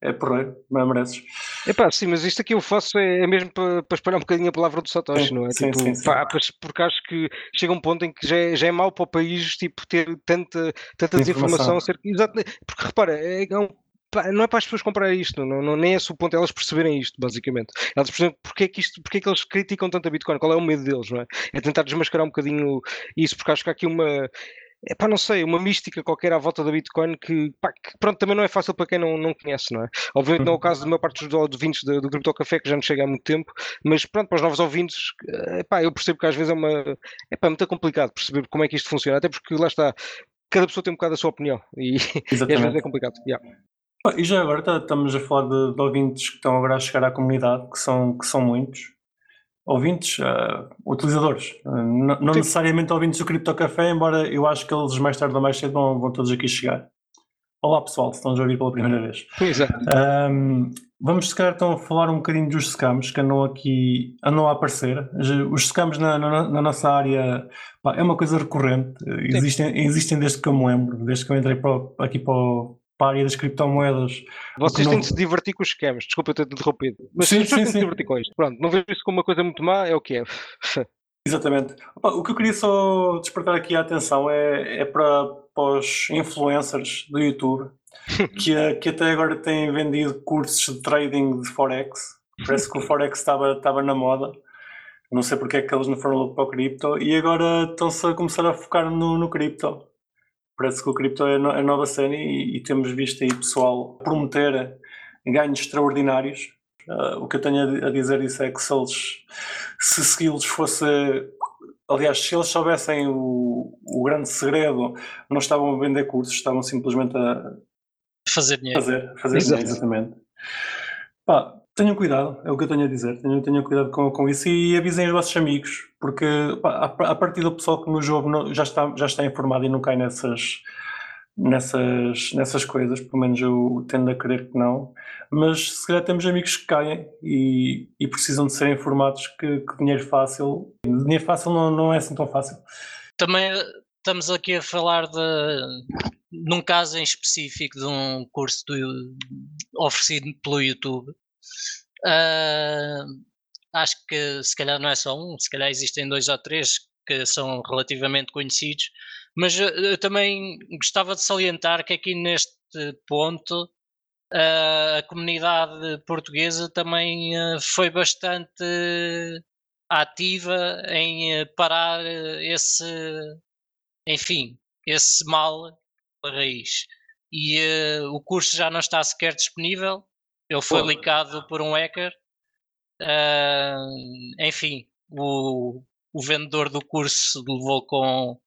é porreiro, mas mereces. Epá, sim, mas isto aqui eu faço é, é mesmo para, para espalhar um bocadinho a palavra do Satoshi, Sim, não é? sim, tipo, sim, pá, porque acho que chega um ponto em que já é, já é mau para o país tipo, ter tanta, tanta desinformação Informação. acerca. Exato, porque repara, é, é um- não é para as pessoas comprarem isto, não, não, nem é esse o ponto, é elas perceberem isto, basicamente. Elas percebem porque é que isto, porque é que eles criticam tanto a Bitcoin, qual é o medo deles, não é? É tentar desmascarar um bocadinho isso, porque acho que há aqui uma. É pá, não sei, uma mística qualquer à volta da Bitcoin que, pá, que, pronto, também não é fácil para quem não, não conhece, não é? Obviamente não é o caso de uma parte dos ouvintes do, do Crypto Café, que já nos chega há muito tempo, mas pronto, para os novos ouvintes, é pá, eu percebo que às vezes é uma. É pá, muito complicado perceber como é que isto funciona, até porque lá está, cada pessoa tem um bocado a sua opinião e, e às vezes Exatamente. é complicado. yeah. E já agora tá- estamos a falar de, de ouvintes que estão agora a chegar à comunidade, que são, que são muitos. Ouvintes, ah, utilizadores, Ah, não, Sim. necessariamente ouvintes do Crypto Café, embora eu acho que eles mais tarde ou mais cedo vão, vão todos aqui chegar. Olá pessoal, se estão a ouvir pela primeira vez. Exato. Ahm, vamos se calhar então a falar um bocadinho dos scams que andam aqui, andam a aparecer. Os scams na, na- na nossa área pá, é uma coisa recorrente, existem, existem desde que eu me lembro, desde que eu entrei para aqui para, o- para a área das criptomoedas. Vocês não- têm de se divertir com os scams, desculpa eu ter interrompido, mas Sim, sim, têm de se divertir com isto. Pronto, não vejo isso como uma coisa muito má, é o que é. Exatamente. O que eu queria só despertar aqui a atenção é, é para, para os influencers do YouTube que, que até agora têm vendido cursos de trading de Forex. Parece que o Forex estava, estava na moda. Não sei porque é que eles não foram logo para o cripto e agora estão-se a começar a focar no, no cripto. Parece que o cripto é a no- a nova cena e, e temos visto aí pessoal prometer ganhos extraordinários. Ah, o que eu tenho a di- a dizer isso é que se eles se segui-los fosse aliás, se eles soubessem o, o grande segredo, não estavam a vender cursos, estavam simplesmente a Fazer dinheiro. fazer, fazer dinheiro, exatamente. Pá, tenham cuidado, é o que eu tenho a dizer, tenham, tenham cuidado com, com isso e avisem os vossos amigos, porque pá, a, a partir do pessoal que nos ouve não- já, está, já está informado e não cai nessas, nessas, nessas coisas, pelo menos eu tendo a crer que não, mas se calhar temos amigos que caem e, e precisam de ser informados que, que dinheiro fácil, dinheiro fácil não, não é assim tão fácil. Também eh, estamos aqui a falar de num caso em específico de um curso do- oferecido pelo YouTube. Ah, acho que se calhar não é só um, se calhar existem dois ou três que são relativamente conhecidos, mas eu, também gostava de salientar que aqui neste ponto ah, a comunidade portuguesa também ah, foi bastante ativa em parar esse, enfim, esse mal pela raiz. E o curso já não está sequer disponível, ele foi Pô. licado por um hacker. Ah, enfim, o, o vendedor do curso levou com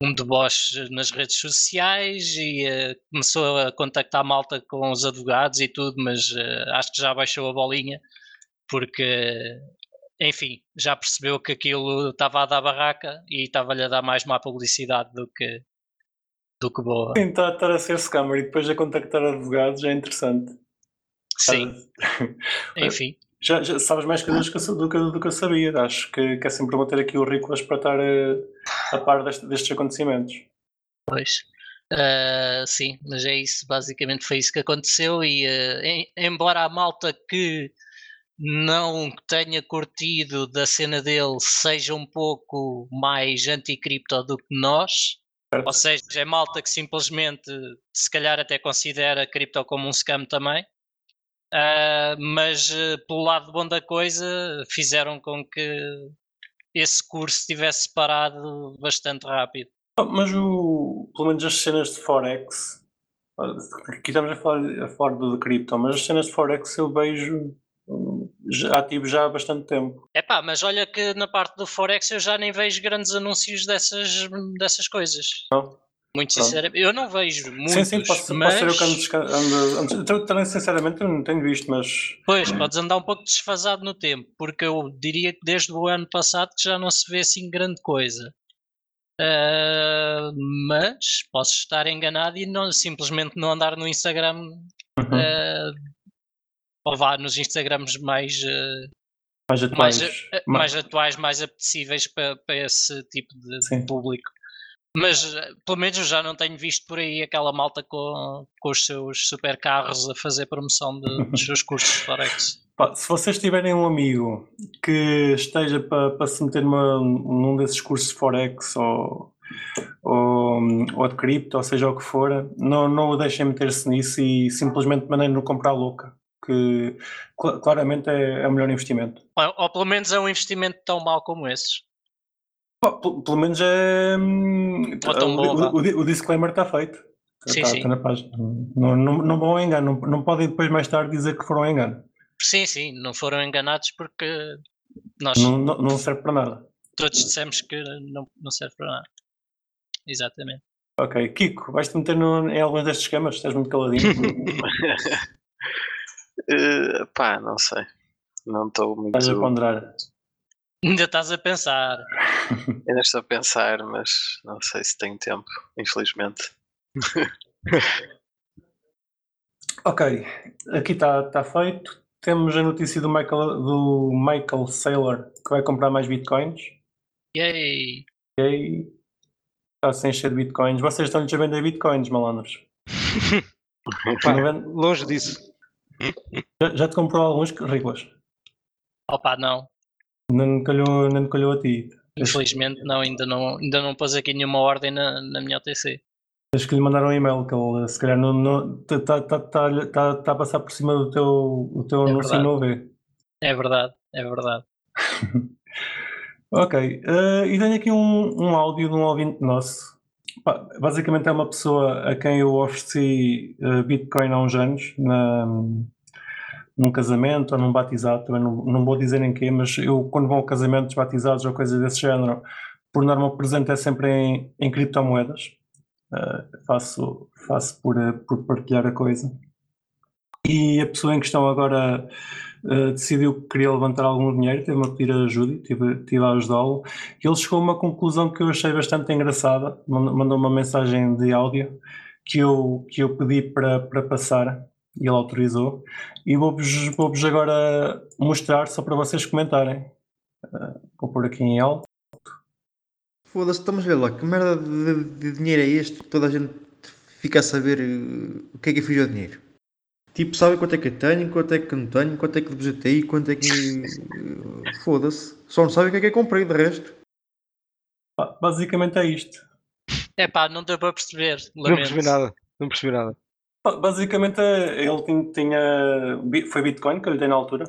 um deboche nas redes sociais e eh, começou a contactar a malta com os advogados e tudo, mas eh, acho que já baixou a bolinha porque, enfim, já percebeu que aquilo estava a dar barraca e estava-lhe a dar mais má publicidade do que, do que boa. Sim, estar, estar a ser scammer e depois a contactar advogados é interessante. Sim, enfim. Já, já sabes mais coisas que eu- do, que, do que eu sabia. Acho que, que é sempre bom ter aqui o Ricolas para estar eh, a par deste- destes acontecimentos. Pois. Ah, sim, mas é isso, basicamente foi isso que aconteceu e ah, em- embora a malta que não tenha curtido da cena dele seja um pouco mais anti-cripto do que nós, ou seja, é malta que simplesmente se calhar até considera cripto como um scam também, ah, mas ah, pelo lado bom da coisa fizeram com que esse curso tivesse parado bastante rápido. Ah, Mas o, pelo menos as cenas de Forex, ah, aqui estamos a falar, a falar do de cripto, mas as cenas de Forex eu vejo já, ativo já há bastante tempo. Epá, mas olha que na parte do Forex eu já nem vejo grandes anúncios dessas, dessas coisas. Não? Muito sinceramente, eu não vejo muitos, sim, sim, posso, mas... posso ser eu que ando, também sinceramente eu não tenho visto, mas Pois, podes andar um pouco desfasado no tempo, porque eu diria que desde o ano passado que já não se vê assim grande coisa. Ah, mas posso estar enganado e não, simplesmente não andar no Instagram uhum, ah, ou vá nos Instagrams mais, ah, mais atuais. mais, Ma- mais atuais, mais apetecíveis para, para esse tipo de Sim. público. Mas eh, pelo menos eu já não tenho visto por aí aquela malta com, com os seus supercarros a fazer promoção de- dos seus cursos de Forex. Se vocês tiverem um amigo que esteja para se meter numa, num desses cursos de Forex ou, ou, ou de cripto, ou seja o que for, não, não o deixem meter-se nisso e simplesmente mandem-no comprar louca, que cl- claramente é, é o melhor investimento. Ou, ou pelo menos é um investimento tão mau como esses. Pá, pelo menos é. hum, o, o- o- o disclaimer está feito. Sim, Está- sim. está na página. Não, não, não vão engano, não, não podem depois mais tarde dizer que foram engano. Sim, sim, não foram enganados porque nós Não, não, não serve para nada. todos dissemos que não, não serve para nada. Exatamente. Ok, Kiko, vais-te meter no- em alguns destes esquemas? Estás muito caladinho. Eh, pá, não sei. Não estou muito. Estás a ponderar. Ainda estás a pensar. Ainda estou a pensar, mas não sei se tenho tempo, infelizmente. Ok, aqui está tá feito. Temos a notícia do Michael, do Michael Saylor que vai comprar mais bitcoins. Yay! Aí está sem encher de bitcoins. Vocês estão-lhes a vender bitcoins, malandros. Pá, longe disso. Já, já te comprou alguns Riclas? Opa, não. Não calhou, não calhou a ti. Infelizmente não, ainda não, ainda não pôs aqui nenhuma ordem na, na minha OTC. Tens que lhe mandar um e-mail que ele se calhar não está tá, tá, tá, tá, tá a passar por cima do teu, o teu É anúncio e não vê. É verdade, é verdade. Ok, eh, e tenho aqui um, um áudio de um ouvinte nosso. Pá, basicamente é uma pessoa a quem eu ofereci eh, Bitcoin há uns anos, na, num casamento ou num batizado, também não, não vou dizer em quê, mas eu quando vou a casamentos, batizados ou coisas desse género, por norma presente é sempre em, em criptomoedas. Eh, faço faço por, eh, por partilhar a coisa. E a pessoa em questão agora eh, decidiu que queria levantar algum dinheiro, teve-me a pedir ajuda, tive, tive a ajudá-lo. Ele chegou a uma conclusão que eu achei bastante engraçada, mand- mandou uma mensagem de áudio que eu, que eu pedi para, para passar e ele autorizou. E vou-vos vou agora mostrar só para vocês comentarem. Eh, vou pôr aqui em alto. Foda-se, estamos a ver lá, que merda de, de dinheiro é este que toda a gente fica a saber eh, o que é que eu fiz ao dinheiro? Tipo, sabe quanto é que eu tenho, quanto é que não tenho, quanto é que depositei, quanto é que. eh, Foda-se. Só não sabe o que é que eu comprei, de resto. Basicamente é isto. É pá, não deu para perceber. Não Lamento. percebi nada. Não percebi nada. Basicamente ele tin- tinha. Foi Bitcoin que eu lhe dei na altura.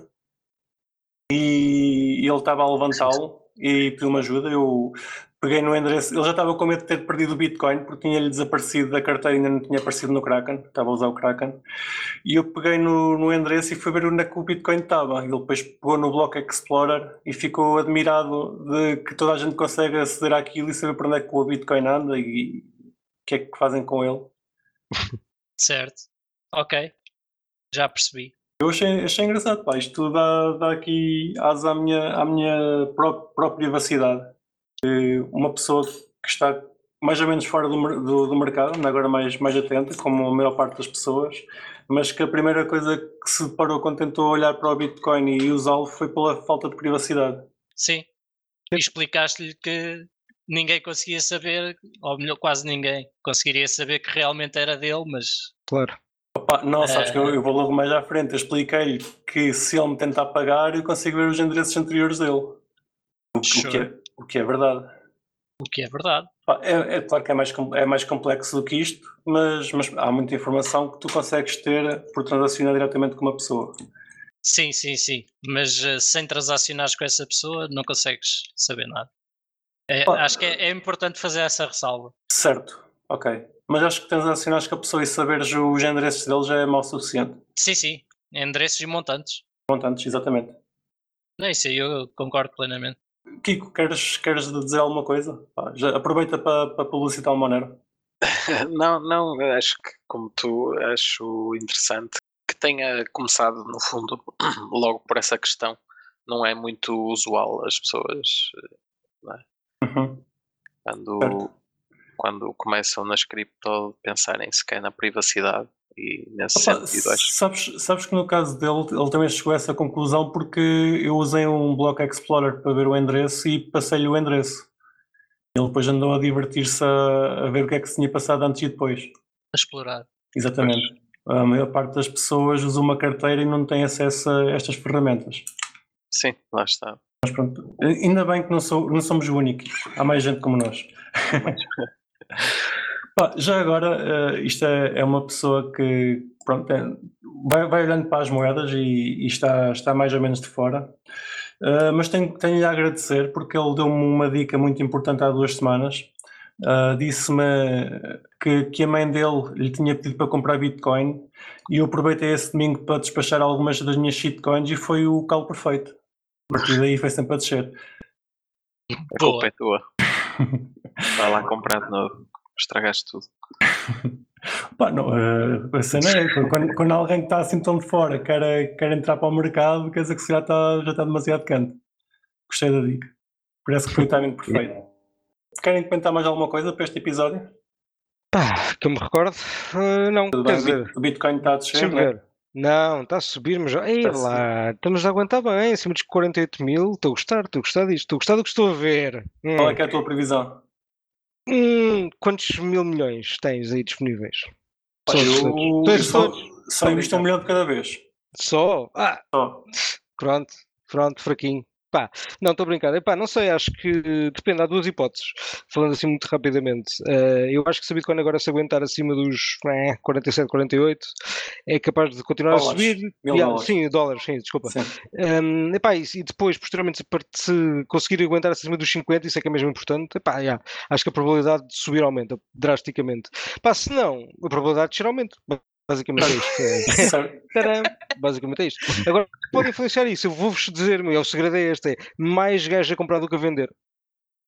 E ele estava a levantá-lo e pediu-me ajuda. Eu peguei no endereço. Ele já estava com medo de ter perdido o Bitcoin porque tinha-lhe desaparecido da carteira ainda não tinha aparecido no Kraken. Estava a usar o Kraken. E eu peguei no, no endereço e fui ver onde é que o Bitcoin estava. Ele depois pegou no Block Explorer e ficou admirado de que toda a gente consegue aceder àquilo e saber para onde é que o Bitcoin anda e o que é que fazem com ele. Certo. Ok. Já percebi. Eu achei, achei engraçado, pá. Isto dá, dá aqui asa à minha, à minha pró- própria privacidade. Eh, Uma pessoa que está mais ou menos fora do, do, do mercado, agora mais, mais atenta, como a maior parte das pessoas, mas que a primeira coisa que se deparou quando tentou olhar para o Bitcoin e usá-lo foi pela falta de privacidade. Sim. E explicaste-lhe que ninguém conseguia saber, ou melhor, quase ninguém conseguiria saber que realmente era dele, mas Claro. Opa, não, sabes que eu, Eh. eu vou logo mais à frente. Eu expliquei-lhe que se ele me tentar pagar, eu consigo ver os endereços anteriores dele. O, que- o que, é, o que é verdade. o que é verdade. É, é claro que é mais, é mais complexo do que isto, mas, mas há muita informação que tu consegues ter por transacionar diretamente com uma pessoa. Sim, sim, sim. Mas eh, sem transacionares com essa pessoa, não consegues saber nada. É, acho que é, é importante fazer essa ressalva. Certo, ok. Mas acho que transacionares com a pessoa e saberes os endereços dele já é mal suficiente. Sim, sim. Endereços e montantes. Montantes, exatamente. Não, isso aí eu concordo plenamente. Kiko, queres, queres dizer alguma coisa? Pá, já aproveita para, para publicitar o Monero. Não, não, acho que, como tu, acho interessante que tenha começado, no fundo, logo por essa questão. Não é muito usual as pessoas, Uhum. quando, Certo. quando começam nas cripto, pensarem sequer na privacidade e nesse Opa, sentido, acho sabes, sabes que no caso dele, ele também chegou a essa conclusão porque eu usei um Block Explorer para ver o endereço e passei-lhe o endereço. Ele depois andou a divertir-se a, a ver o que é que se tinha passado antes e depois. A explorar. Exatamente. A maior parte das pessoas usa uma carteira e não tem acesso a estas ferramentas. Sim, lá está. Mas pronto, ainda bem que não, sou, não somos únicos. Há mais gente como nós. Pá, já agora, uh, isto é, é, uma pessoa que pronto, é, vai, vai, olhando para as moedas e, e, está, está mais ou menos de fora. Uh, mas tenho, tenho a agradecer porque ele deu-me uma dica muito importante há duas semanas. Uh, Disse-me que, que a mãe dele lhe tinha pedido para comprar Bitcoin e eu aproveitei esse domingo para despachar algumas das minhas shitcoins e foi o calo perfeito. A partir daí foi sempre a descer. A culpa é tua. Vai lá comprar de novo. Estragaste tudo. Pá, não, uh, a cena é quando, quando alguém está assim tão de fora quer, quer entrar para o mercado, quer dizer que já está, já está demasiado canto. Gostei da dica. Parece que foi o timing perfeito. Querem comentar mais alguma coisa para este episódio? Pá, que eu me recordo, uh, não. Tudo bem, o Bitcoin está a descer, não é? Não, está a subir, mas ei tá lá, estamos a aguentar bem, acima dos 48 mil. Estou a gostar, estou a gostar disto, estou a gostar do que estou a ver. Hum. Qual é, é a tua previsão? Hum, quantos mil milhões tens aí disponíveis? Só, eu, eu só, só invisto um milhão de cada vez. Só? Ah, só. Pronto, pronto, fraquinho. Pá, não, estou a brincar. Epá, não sei, acho que depende, há duas hipóteses. Falando assim muito rapidamente. Uh, eu acho que se a Bitcoin agora se aguentar acima dos eh, 47, 48, é capaz de continuar dólares. a subir. Mil yeah, dólares. Sim, dólares, sim, desculpa. Sim. Um, epá, e, e, depois, posteriormente, se conseguir aguentar acima dos 50, isso é que é mesmo importante. Epá, yeah, acho que a probabilidade de subir aumenta drasticamente. Pá, se não, a probabilidade de descer aumenta. Basicamente é isto. É. Basicamente é isto. Agora, pode influenciar isso. Eu vou-vos dizer, meu, o segredo é este: é mais gajo a comprar do que a vender.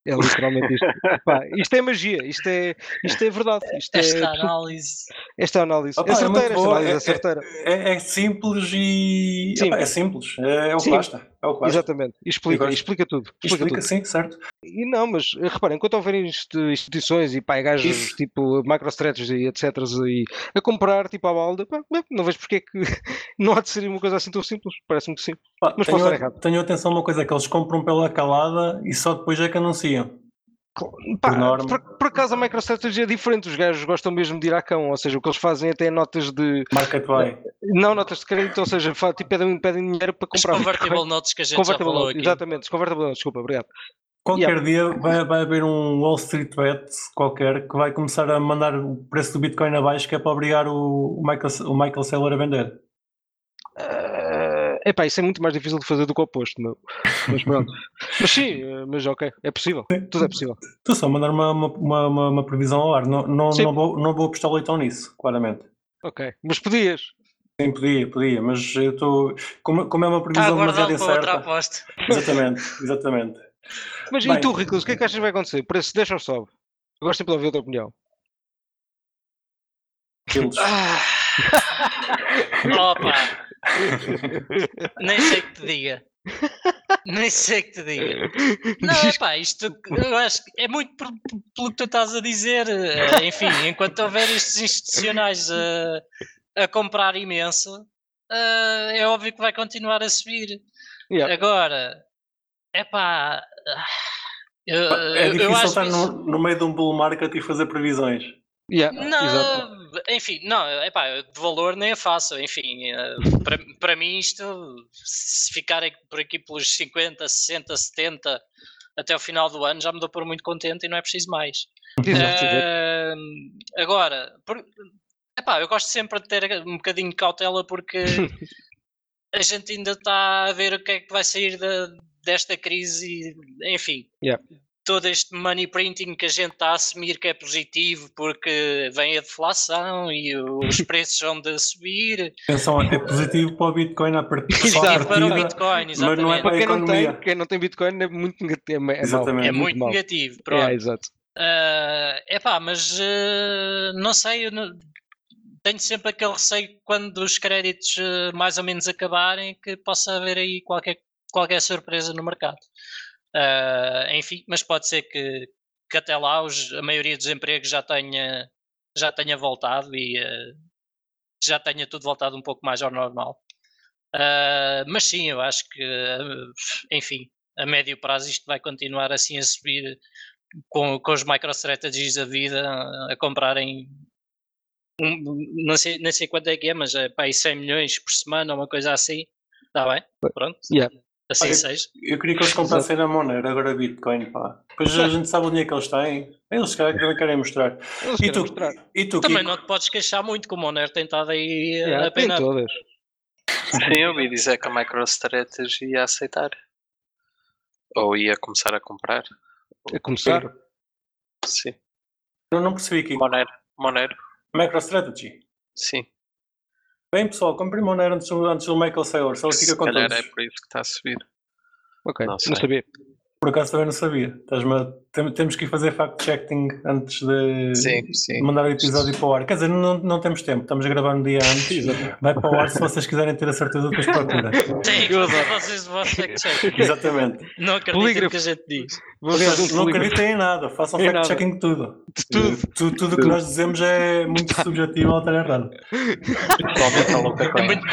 É literalmente isto. Pá, isto é magia, isto é, isto é verdade. Isto é esta é, análise. Esta análise. Opa, é certeira, é esta análise é, certeira. É, é, simples e. Sim. é simples. É, o que basta. É o que basta. Exatamente. Explica, explica tudo. Explica, explica tudo. sim, certo. E não, mas reparem, enquanto houverem instituições e pá, gajos Isso. tipo MicroStrategy e etc. E a comprar tipo à balda, pá, não vejo porque é que não há de ser uma coisa assim tão simples. Parece muito simples. Pá, mas tenho, posso estar errado. Tenho atenção a uma coisa: que eles compram pela calada e só depois é que anunciam. Pá, por, por, por, acaso a MicroStrategy é diferente, os gajos gostam mesmo de ir à cão, ou seja, o que eles fazem até notas de. Market buy. Não, notas de crédito, ou seja, tipo, pedem, pedem dinheiro para comprar. Os convertible notes que a gente já falou aqui. Exatamente, os convertible notes, desculpa, obrigado. Qualquer yeah. dia vai, vai haver um Wall Street Bet qualquer que vai começar a mandar o preço do Bitcoin abaixo, que é para obrigar o, o Michael, o Michael Saylor a vender. Uh, epá, isso é muito mais difícil de fazer do que o oposto, meu. Mas pronto. mas sim, eh, mas ok, é possível. Tudo é possível. Estou só a mandar uma, uma, uma, uma, previsão ao ar. Não, não, não, vou, não vou apostar leitão nisso, claramente. Ok, mas podias. Sim, podia, podia, mas eu estou. Como, como é uma previsão ah, demasiado incerta. Exatamente, exatamente. Mas Bem, e tu, Ricos, o que é que achas que vai acontecer? Por isso, deixa ou sobe? Eu gosto sempre de ouvir a tua opinião. Ah. Opa! Nem sei que te diga. Nem sei que te diga. Não, pá, isto eu acho que é muito por, por, pelo que tu estás a dizer. Eh, enfim, enquanto houver estes institucionais a, a comprar imenso, uh, é óbvio que vai continuar a subir. Yeah. Agora, é pá. é difícil eu estar no, no meio de um bull market e fazer previsões. Yeah, não, exato. enfim, não, epá, de valor nem é fácil, enfim, eh, para, para mim isto, se ficarem por aqui pelos 50, 60, 70 até o final do ano já me dou por muito contente e não é preciso mais. Uh, agora, por, epá, eu gosto sempre de ter um bocadinho de cautela porque a gente ainda está a ver o que é que vai sair de, desta crise, enfim. Yeah todo este money printing que a gente está a assumir que é positivo porque vem a deflação e os preços vão de subir. Atenção, é positivo para o Bitcoin a partir de partida, para o Bitcoin, exatamente. mas não é para a quem economia. Não tem, quem não tem Bitcoin é muito negativo. É, exatamente. é muito, muito negativo, pronto. É, exato. Uh, epá, mas uh, não sei, não, tenho sempre aquele receio quando os créditos uh, mais ou menos acabarem que possa haver aí qualquer, qualquer surpresa no mercado. Uh, enfim, mas pode ser que, que até lá os, a maioria dos empregos já tenha, já tenha voltado e uh, já tenha tudo voltado um pouco mais ao normal. Uh, mas sim, eu acho que, enfim, a médio prazo isto vai continuar assim a subir com, com os microstrategies da vida a comprarem um, não, sei, não sei quanto é que é, mas é para aí 100 milhões por semana uma coisa assim. Está bem? Pronto. Yeah. Assim Olha, seja. Eu queria que eles comprassem na Monero, agora Bitcoin, pá. Depois a gente sabe o dinheiro que eles têm. Eles querem mostrar. Eles E querem tu, mostrar. e tu Também Kiko? não te podes queixar muito, como o Monero tem estado aí Yeah, a tem peinar. todas. Sim, eu ouvi dizer que a MicroStrategy ia aceitar. Ou ia começar a comprar. A começar. Sim. Eu não percebi aqui. Monero. Monero. MicroStrategy. Sim. Bem, pessoal, comprei Monero antes, do- antes do Michael Saylor, só ele fica Se com calhar é por isso que está a subir. Ok, Não não, sabia. Por acaso também não sabia. Tem- temos que ir fazer fact-checking antes de Sim, sim. mandar o episódio para o ar. Quer dizer, não, não temos tempo, estamos a gravar um dia antes. Vai para o ar se vocês quiserem ter a certeza depois procura. Tem que vocês o vosso fact-check. Exatamente. Não acreditem no que a gente diz. Não acreditem em nada, façam fact-checking de tudo. de tudo. Tudo, tudo o que nós dizemos é muito subjetivo ou estar errado. Principalmente a louca É muito-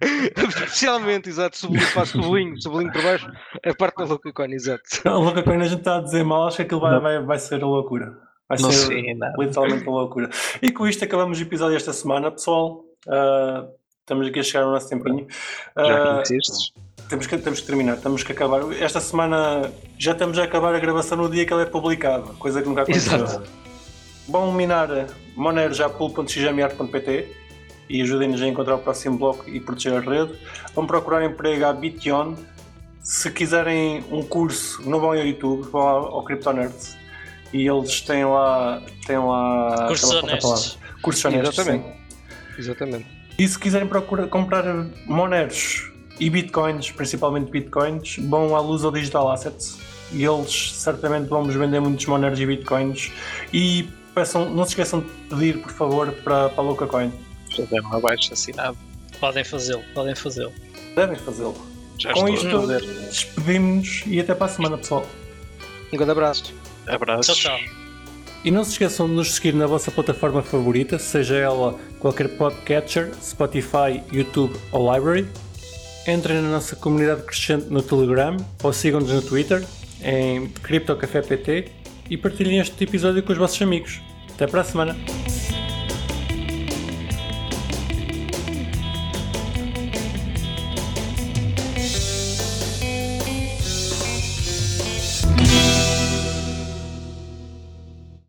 Especialmente, exato, sublinho, faço sublinho, sublinho por baixo, a parte da louca cone, exato. A louca quando a gente está a dizer mal, acho que aquilo vai, vai, vai ser a loucura. Vai Não ser sei literalmente a loucura. E com isto acabamos o episódio esta semana, pessoal. Ah, estamos aqui a chegar ao nosso tempinho. Já Ah, que insistes. temos, que, temos que terminar, temos que acabar. Esta semana já estamos a acabar a gravação no dia que ela é publicada, coisa que nunca aconteceu. Exato. Vão minar monerjapul.xmr.pt e ajudem-nos a encontrar o próximo bloco e proteger a rede. Vão procurar emprego à Bition. Se quiserem um curso, não vão ao YouTube, vão ao, ao Cryptonerds e eles têm lá. Têm lá Cursos honestos. Cursos honestos. Exatamente. sim. Exatamente. E se quiserem procurar, comprar Moneros e Bitcoins, principalmente Bitcoins, vão à Luz ou Digital Assets e eles certamente vão-vos vender muitos Moneros e Bitcoins. E peçam, não se esqueçam de pedir, por favor, para, para a Louca Fazer um abaixo assinado. Podem fazê-lo, podem fazê-lo. Devem fazê-lo. Já Com isto, despedimos-nos e até para a semana, pessoal. Um grande abraço. Abraços. Tchau, tchau. E não se esqueçam de nos seguir na vossa plataforma favorita, seja ela qualquer podcatcher, Spotify, YouTube ou Library. Entrem na nossa comunidade crescente no Telegram ou sigam-nos no Twitter em CryptoCafépt e partilhem este episódio com os vossos amigos. Até para a semana!